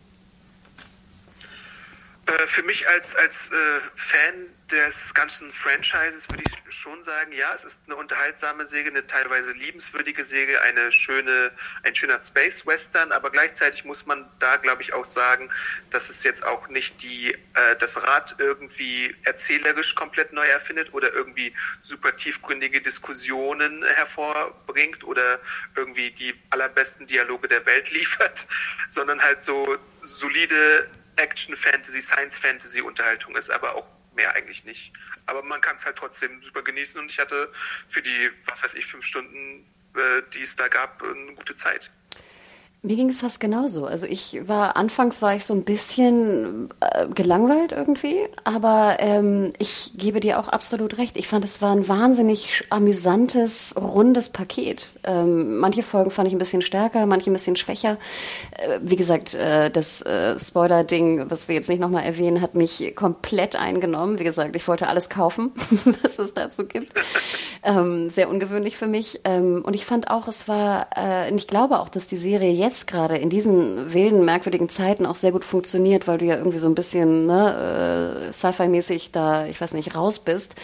Äh, für mich als, als äh, Fan des ganzen Franchises würde ich schon sagen, ja, es ist eine unterhaltsame Säge, eine teilweise liebenswürdige Säge, eine schöne, ein schöner Space Western, aber gleichzeitig muss man da, glaube ich, auch sagen, dass es jetzt auch nicht die, äh, das Rad irgendwie erzählerisch komplett neu erfindet oder irgendwie super tiefgründige Diskussionen hervorbringt oder irgendwie die allerbesten Dialoge der Welt liefert, sondern halt so solide Action-Fantasy, Science-Fantasy-Unterhaltung ist, aber auch mehr eigentlich nicht. Aber man kann es halt trotzdem super genießen und ich hatte für die, was weiß ich, fünf Stunden, äh, die es da gab, eine gute Zeit. Mir ging es fast genauso. Also ich war, anfangs war ich so ein bisschen äh, gelangweilt irgendwie, aber ähm, ich gebe dir auch absolut recht. Ich fand, es war ein wahnsinnig amüsantes, rundes Paket. Ähm, manche Folgen fand ich ein bisschen stärker, manche ein bisschen schwächer. Äh, wie gesagt, äh, das äh, Spoiler-Ding, was wir jetzt nicht nochmal erwähnen, hat mich komplett eingenommen. Wie gesagt, ich wollte alles kaufen, was es dazu gibt. Ähm, sehr ungewöhnlich für mich. Ähm, und ich fand auch, es war, äh, und ich glaube auch, dass die Serie jetzt gerade in diesen wilden, merkwürdigen Zeiten auch sehr gut funktioniert, weil du ja irgendwie so ein bisschen ne, äh, Sci-Fi-mäßig da, ich weiß nicht, raus bist.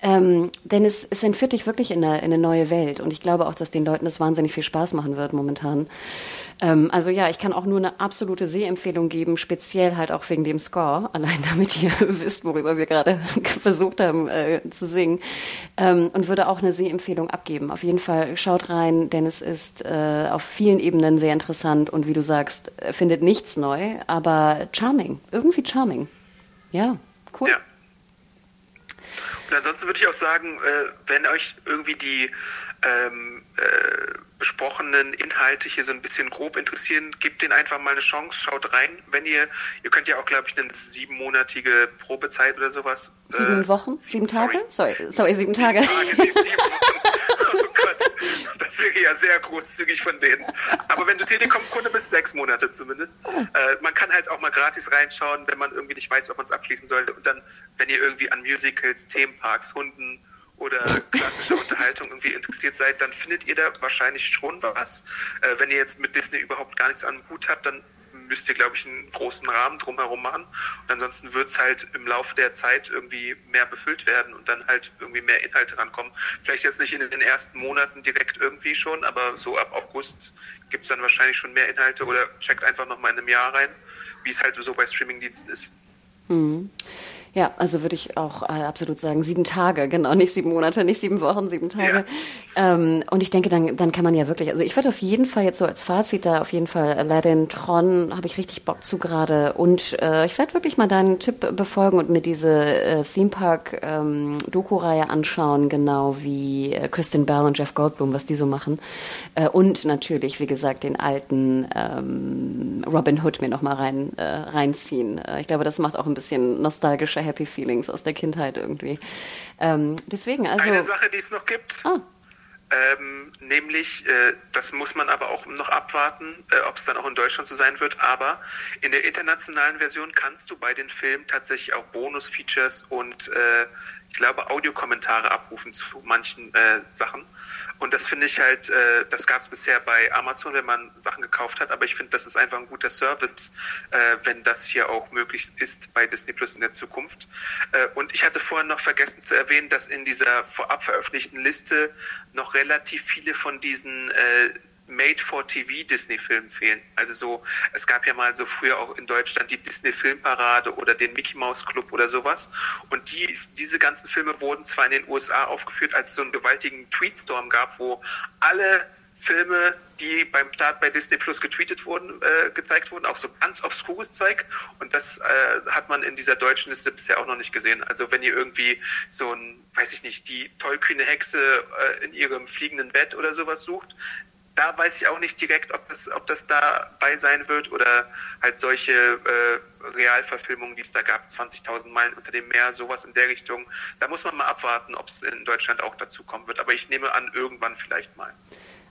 Ähm, denn es, es entführt dich wirklich in eine, in eine neue Welt. Und ich glaube auch, dass den Leuten das wahnsinnig viel Spaß machen wird momentan. Ähm, also ja, ich kann auch nur eine absolute Sehempfehlung geben, speziell halt auch wegen dem Score, allein damit ihr wisst, worüber wir gerade versucht haben äh, zu singen. Ähm, und würde auch eine Sehempfehlung abgeben. Auf jeden Fall schaut rein, denn es ist äh, auf vielen Ebenen sehr interessant und wie du sagst, äh, findet nichts neu, aber charming. Irgendwie charming. Ja, cool. Ja. Und ansonsten würde ich auch sagen, äh, wenn euch irgendwie die ähm, äh, besprochenen Inhalte hier so ein bisschen grob interessieren, gebt denen einfach mal eine Chance, schaut rein. Wenn ihr, ihr könnt ja auch, glaube ich, eine siebenmonatige Probezeit oder sowas. Sieben äh, Wochen? Sieben, Tage? Sorry, Sorry, sorry, sieben Tage. Sieben Tage, nicht sieben wäre ja sehr großzügig von denen. Aber wenn du Telekom-Kunde bist, sechs Monate zumindest. Äh, man kann halt auch mal gratis reinschauen, wenn man irgendwie nicht weiß, ob man es abschließen sollte. Und dann, wenn ihr irgendwie an Musicals, Themenparks, Hunden oder klassische Unterhaltung irgendwie interessiert seid, dann findet ihr da wahrscheinlich schon was. Äh, wenn ihr jetzt mit Disney überhaupt gar nichts am Hut habt, dann müsst ihr, glaube ich, einen großen Rahmen drumherum machen. Und ansonsten wird es halt im Laufe der Zeit irgendwie mehr befüllt werden und dann halt irgendwie mehr Inhalte rankommen. Vielleicht jetzt nicht in den ersten Monaten direkt irgendwie schon, aber so ab August gibt es dann wahrscheinlich schon mehr Inhalte oder checkt einfach nochmal in einem Jahr rein, wie es halt so bei Streamingdiensten ist. Mhm. Ja, also würde ich auch äh, absolut sagen, sieben Tage, genau, nicht sieben Monate, nicht sieben Wochen, sieben Tage. Ja. Ähm, und ich denke, dann, dann kann man ja wirklich, also ich würde auf jeden Fall jetzt so als Fazit da auf jeden Fall Aladdin, Tron, habe ich richtig Bock zu gerade. Und äh, ich werde wirklich mal deinen Tipp befolgen und mir diese äh, Theme Park ähm, Doku-Reihe anschauen, genau wie äh, Kristen Bell und Jeff Goldblum, was die so machen. Äh, und natürlich, wie gesagt, den alten ähm, Robin Hood mir nochmal rein, äh, reinziehen. Äh, ich glaube, das macht auch ein bisschen nostalgische Happy Feelings aus der Kindheit irgendwie. Ähm, deswegen, also. Eine Sache, die es noch gibt. Oh. Ähm, nämlich, äh, das muss man aber auch noch abwarten, äh, ob es dann auch in Deutschland so sein wird, aber in der internationalen Version kannst du bei den Filmen tatsächlich auch Bonus-Features und äh, ich glaube Audiokommentare abrufen zu manchen äh, Sachen. Und das finde ich halt, äh, das gab es bisher bei Amazon, wenn man Sachen gekauft hat, aber ich finde, das ist einfach ein guter Service, äh, wenn das hier auch möglich ist bei Disney Plus in der Zukunft. Äh, und ich hatte vorhin noch vergessen zu erwähnen, dass in dieser vorab veröffentlichten Liste noch relativ viele von diesen äh, Made-for-TV-Disney-Filmen fehlen. Also so, es gab ja mal so früher auch in Deutschland die Disney-Filmparade oder den Mickey Mouse Club oder sowas. Und die, diese ganzen Filme wurden zwar in den USA aufgeführt, als es so einen gewaltigen Tweetstorm gab, wo alle Filme, die beim Start bei Disney Plus getweetet wurden, äh, gezeigt wurden, auch so ganz obskures Zeug. Und das äh, hat man in dieser deutschen Liste bisher auch noch nicht gesehen. Also wenn ihr irgendwie so ein, weiß ich nicht, die tollkühne Hexe äh, in ihrem fliegenden Bett oder sowas sucht, da weiß ich auch nicht direkt, ob das, ob das dabei sein wird oder halt solche äh, Realverfilmungen, die es da gab, 20.000 Meilen unter dem Meer, sowas in der Richtung. Da muss man mal abwarten, ob es in Deutschland auch dazu kommen wird. Aber ich nehme an, irgendwann vielleicht mal.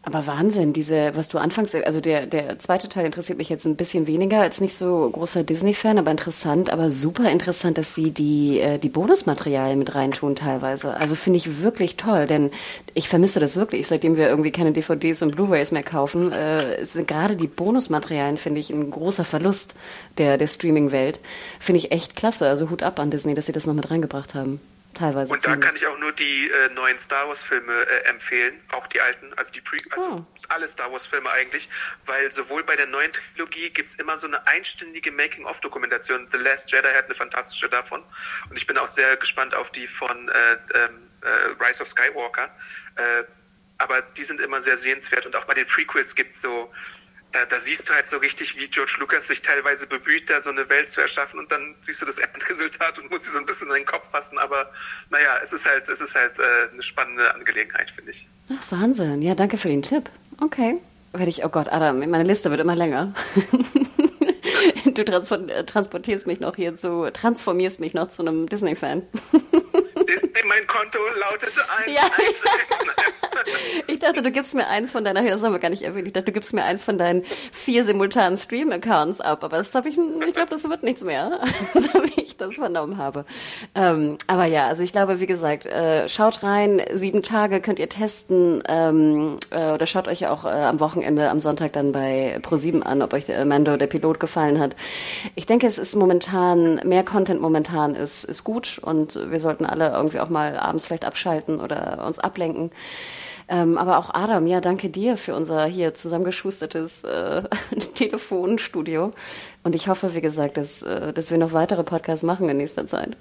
Aber Wahnsinn, diese, was du anfangs, also der, der zweite Teil interessiert mich jetzt ein bisschen weniger, als nicht so großer Disney-Fan, aber interessant, aber super interessant, dass sie die, äh, die Bonusmaterialien mit reintun teilweise. Also finde ich wirklich toll, denn ich vermisse das wirklich, seitdem wir irgendwie keine DVDs und Blu-rays mehr kaufen. Äh, sind gerade die Bonusmaterialien, finde ich, ein großer Verlust der, der Streaming-Welt. Finde ich echt klasse. Also Hut ab an Disney, dass sie das noch mit reingebracht haben teilweise. Und da kann ich auch nur die äh, neuen Star Wars Filme äh, empfehlen, auch die alten, also die Pre also oh. alle Star Wars Filme eigentlich, weil sowohl bei der neuen Trilogie gibt es immer so eine einstündige Making-of-Dokumentation. The Last Jedi hat eine fantastische davon. Und ich bin auch sehr gespannt auf die von äh, ähm, äh, Rise of Skywalker. Äh, aber die sind immer sehr sehenswert und auch bei den Prequels gibt es so da, da siehst du halt so richtig, wie George Lucas sich teilweise bemüht, da so eine Welt zu erschaffen und dann siehst du das Endresultat und musst sie so ein bisschen in den Kopf fassen. Aber naja, es ist halt, es ist halt äh, eine spannende Angelegenheit, finde ich. Ach, Wahnsinn. Ja, danke für den Tipp. Okay. Werde ich, oh Gott, Adam, meine Liste wird immer länger. du transportierst mich noch hier zu, transformierst mich noch zu einem Disney-Fan. Disney, mein Konto lautete ein. Ja, ich dachte, du gibst mir eins von deiner, das haben wir gar nicht erwähnt, ich dachte, du gibst mir eins von deinen vier simultanen Stream-Accounts ab, aber das habe ich, ich glaube, das wird nichts mehr, so wie ich das vernommen habe. Ähm, aber ja, also ich glaube, wie gesagt, äh, schaut rein, sieben Tage könnt ihr testen ähm, äh, oder schaut euch auch äh, am Wochenende, am Sonntag dann bei Pro7 an, ob euch der Mando, der Pilot, gefallen hat. Ich denke, es ist momentan, mehr Content momentan ist, ist gut und wir sollten alle irgendwie auch mal abends vielleicht abschalten oder uns ablenken. Ähm, aber auch Adam, ja, danke dir für unser hier zusammengeschustertes äh, Telefonstudio. Und ich hoffe, wie gesagt, dass, äh, dass wir noch weitere Podcasts machen in nächster Zeit.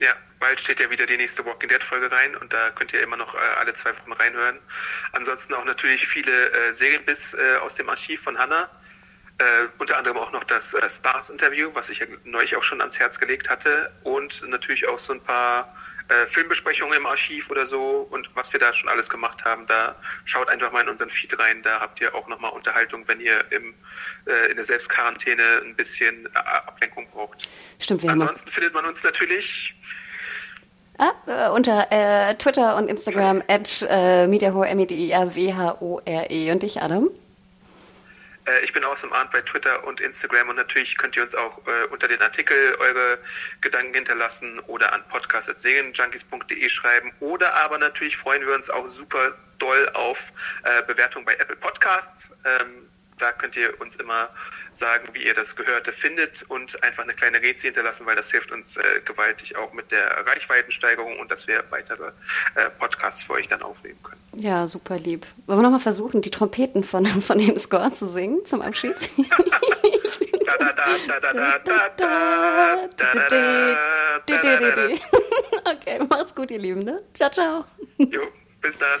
Ja, bald steht ja wieder die nächste Walking Dead Folge rein und da könnt ihr immer noch äh, alle zwei Wochen reinhören. Ansonsten auch natürlich viele äh, Serienbiss äh, aus dem Archiv von Hannah. Äh, unter anderem auch noch das äh, Stars-Interview, was ich ja neulich auch schon ans Herz gelegt hatte. Und natürlich auch so ein paar äh, Filmbesprechungen im Archiv oder so und was wir da schon alles gemacht haben, da schaut einfach mal in unseren Feed rein. Da habt ihr auch nochmal Unterhaltung, wenn ihr im, äh, in der Selbstquarantäne ein bisschen äh, Ablenkung braucht. Stimmt, wir Ansonsten haben findet man uns natürlich Ah, äh, unter äh, Twitter und Instagram at äh, mediahore, M-E-D-I-A-W-H-O-R-E. Und dich, Adam? Äh, ich bin Awesome Arndt bei Twitter und Instagram und natürlich könnt ihr uns auch äh, unter den Artikel eure Gedanken hinterlassen oder an podcast.serienjunkies.de schreiben oder aber natürlich freuen wir uns auch super doll auf äh, Bewertungen bei Apple Podcasts. Ähm, da könnt ihr uns immer sagen, wie ihr das Gehörte findet und einfach eine kleine Rätsel hinterlassen, weil das hilft uns äh, gewaltig auch mit der Reichweitensteigerung und dass wir weitere äh, Podcasts für euch dann aufnehmen können. Ja, super lieb. Wollen wir nochmal versuchen, die Trompeten von, von dem Score zu singen zum Abschied? Okay, macht's gut, ihr Lieben. Ne? Ciao, ciao. Jo, bis dann.